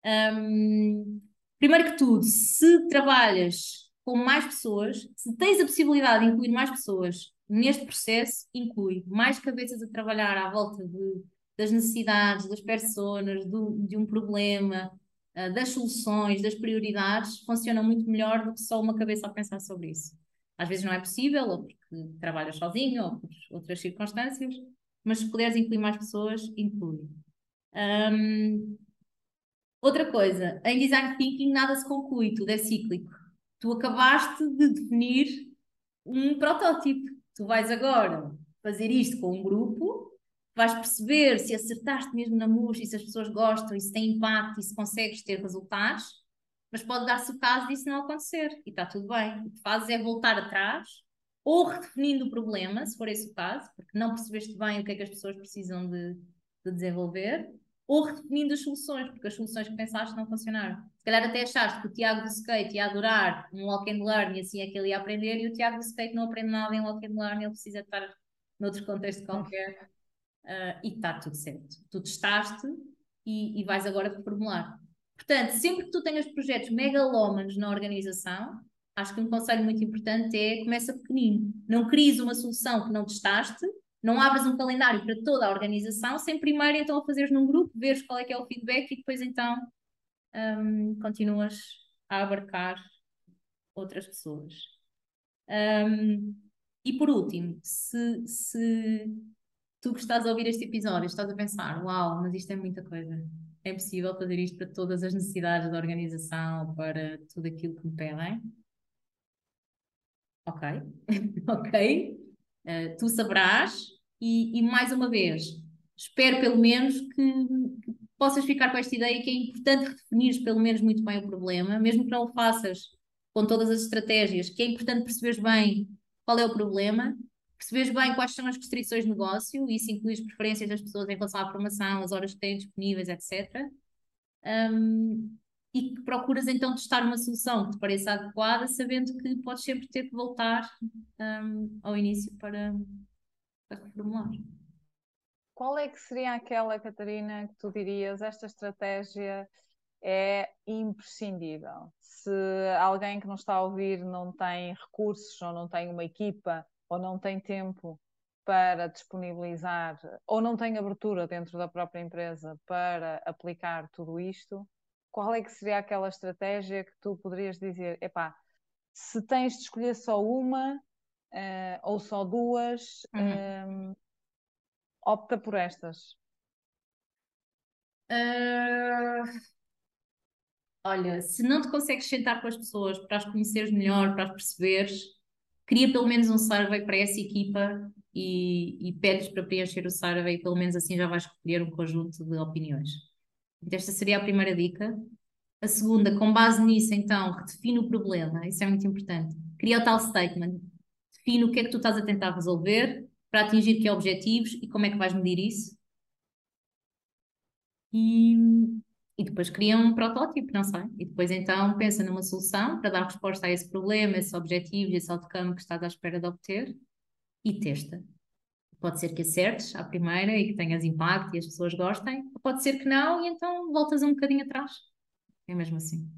Um, primeiro que tudo, se trabalhas com mais pessoas, se tens a possibilidade de incluir mais pessoas neste processo, inclui mais cabeças a trabalhar à volta de, das necessidades, das pessoas, do, de um problema, das soluções, das prioridades, funcionam muito melhor do que só uma cabeça a pensar sobre isso. Às vezes não é possível, ou porque trabalhas sozinho, ou por outras circunstâncias, mas se puderes incluir mais pessoas, inclui. Um, outra coisa, em design thinking nada se conclui, tudo é cíclico. Tu acabaste de definir um protótipo. Tu vais agora fazer isto com um grupo vais perceber se acertaste mesmo na música, e se as pessoas gostam, e se tem impacto, e se consegues ter resultados, mas pode dar-se o caso disso não acontecer, e está tudo bem. O que fazes é voltar atrás, ou redefinindo o problema, se for esse o caso, porque não percebeste bem o que é que as pessoas precisam de, de desenvolver, ou redefinindo as soluções, porque as soluções que pensaste não funcionaram. Se calhar até achaste que o Tiago do skate ia adorar um walk and learn e assim é que ele ia aprender, e o Tiago do skate não aprende nada em walk and learn, ele precisa estar noutro contexto qualquer uh, e está tudo certo. Tu testaste e, e vais agora reformular. Portanto, sempre que tu tenhas projetos megalómanos na organização, acho que um conselho muito importante é começa pequenino. Não cries uma solução que não testaste, não abras um calendário para toda a organização, sem primeiro então a fazeres num grupo, veres qual é que é o feedback e depois então um, continuas a abarcar outras pessoas. Um, e por último, se, se tu que estás a ouvir este episódio, estás a pensar, uau, mas isto é muita coisa. É possível fazer isto para todas as necessidades da organização, para tudo aquilo que me pedem? Ok, ok. Uh, tu saberás, e, e, mais uma vez, espero pelo menos que, que, possas ficar com esta ideia que é importante redefinires pelo menos muito bem o problema, mesmo que não o faças com todas as estratégias, que é importante perceberes bem qual é o problema perceberes bem quais são as restrições de negócio, isso inclui as preferências das pessoas em relação à formação, as horas que têm disponíveis, etc. Um, e que procuras então testar uma solução que te pareça adequada, sabendo que podes sempre ter que voltar um, ao início para, para reformular. Qual é que seria aquela, Catarina, que tu dirias esta estratégia é imprescindível? Se alguém que nos está a ouvir não tem recursos ou não tem uma equipa ou não tem tempo para disponibilizar, ou não tem abertura dentro da própria empresa para aplicar tudo isto, qual é que seria aquela estratégia que tu poderias dizer, epá, se tens de escolher só uma uh, ou só duas, uhum. um, opta por estas. Uh, olha, se não te consegues sentar com as pessoas para as conheceres melhor, para as perceberes, cria pelo menos um survey para essa equipa e, e pedes para preencher o survey, pelo menos assim já vais recolher um conjunto de opiniões. Esta seria a primeira dica. A segunda, com base nisso, então, redefine o problema, isso é muito importante. Cria o tal statement, define o que é que tu estás a tentar resolver para atingir que objetivos e como é que vais medir isso. E e depois cria um protótipo, não sei. E depois então pensa numa solução para dar resposta a esse problema, esse objetivo, esse outcome que estás à espera de obter e testa. Pode ser que acertes à primeira e que tenhas impacto e as pessoas gostem, pode ser que não e então voltas um bocadinho atrás. É mesmo assim.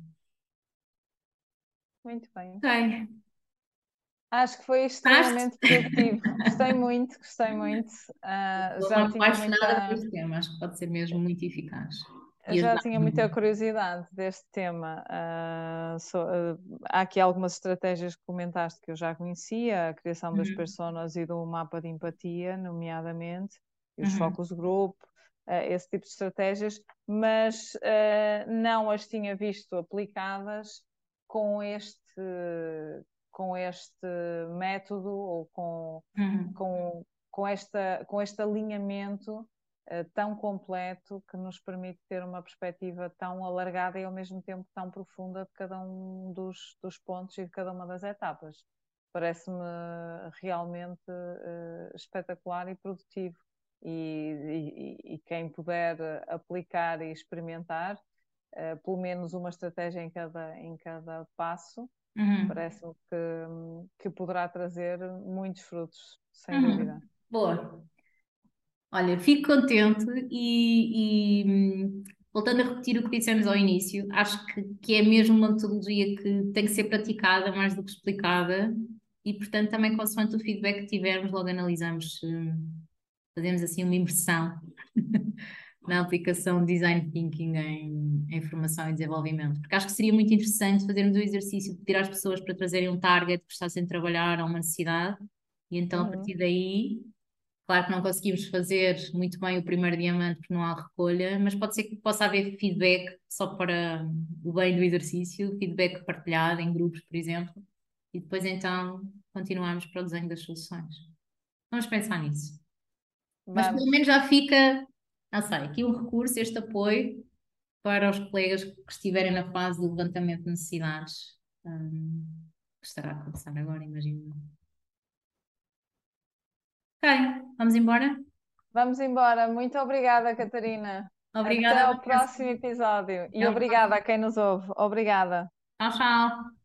Muito bem. Ok. Acho que foi extremamente produtivo. gostei muito, gostei muito. Uh, já tinha apaixonada muita... por este tema, acho que pode ser mesmo muito eficaz. Eu já tinha muita curiosidade deste tema. Uh, so, uh, há aqui algumas estratégias que comentaste que eu já conhecia, a criação das uhum. personas e do mapa de empatia, nomeadamente, e os uhum. focus group, uh, esse tipo de estratégias, mas não as tinha visto aplicadas com este com este método ou com, uhum. com, com, esta, com este alinhamento tão completo que nos permite ter uma perspectiva tão alargada e ao mesmo tempo tão profunda de cada um dos, dos pontos e de cada uma das etapas. Parece-me realmente uh, espetacular e produtivo. E, e, e, quem puder aplicar e experimentar, uh, pelo menos uma estratégia em cada, em cada passo, Uhum. Parece-me que, que poderá trazer muitos frutos, sem uhum. dúvida. Boa. Olha, fico contente e, e, voltando a repetir o que dissemos ao início, acho que, que é mesmo uma metodologia que tem que ser praticada mais do que explicada e, portanto, também consoante o feedback que tivermos, logo analisamos, fazemos assim uma imersão na aplicação de design thinking em, em formação e desenvolvimento. Porque acho que seria muito interessante fazermos o exercício de pedir às pessoas para trazerem um target que está a trabalhar a uma necessidade, e então uhum. a partir daí, claro que não conseguimos fazer muito bem o primeiro diamante porque não há recolha, mas pode ser que possa haver feedback só para o bem do exercício, feedback partilhado em grupos, por exemplo, e depois então continuamos para o desenho das soluções. Vamos pensar nisso. Vamos. Mas pelo menos já fica não sei, aqui um recurso, este apoio para os colegas que estiverem na fase do levantamento de necessidades, um, que estará a começar agora, imagino. Ok, vamos embora? Vamos embora. Muito obrigada, Catarina. Obrigada. Até ao próximo episódio. E obrigada a quem nos ouve. Obrigada. Tchau, tchau.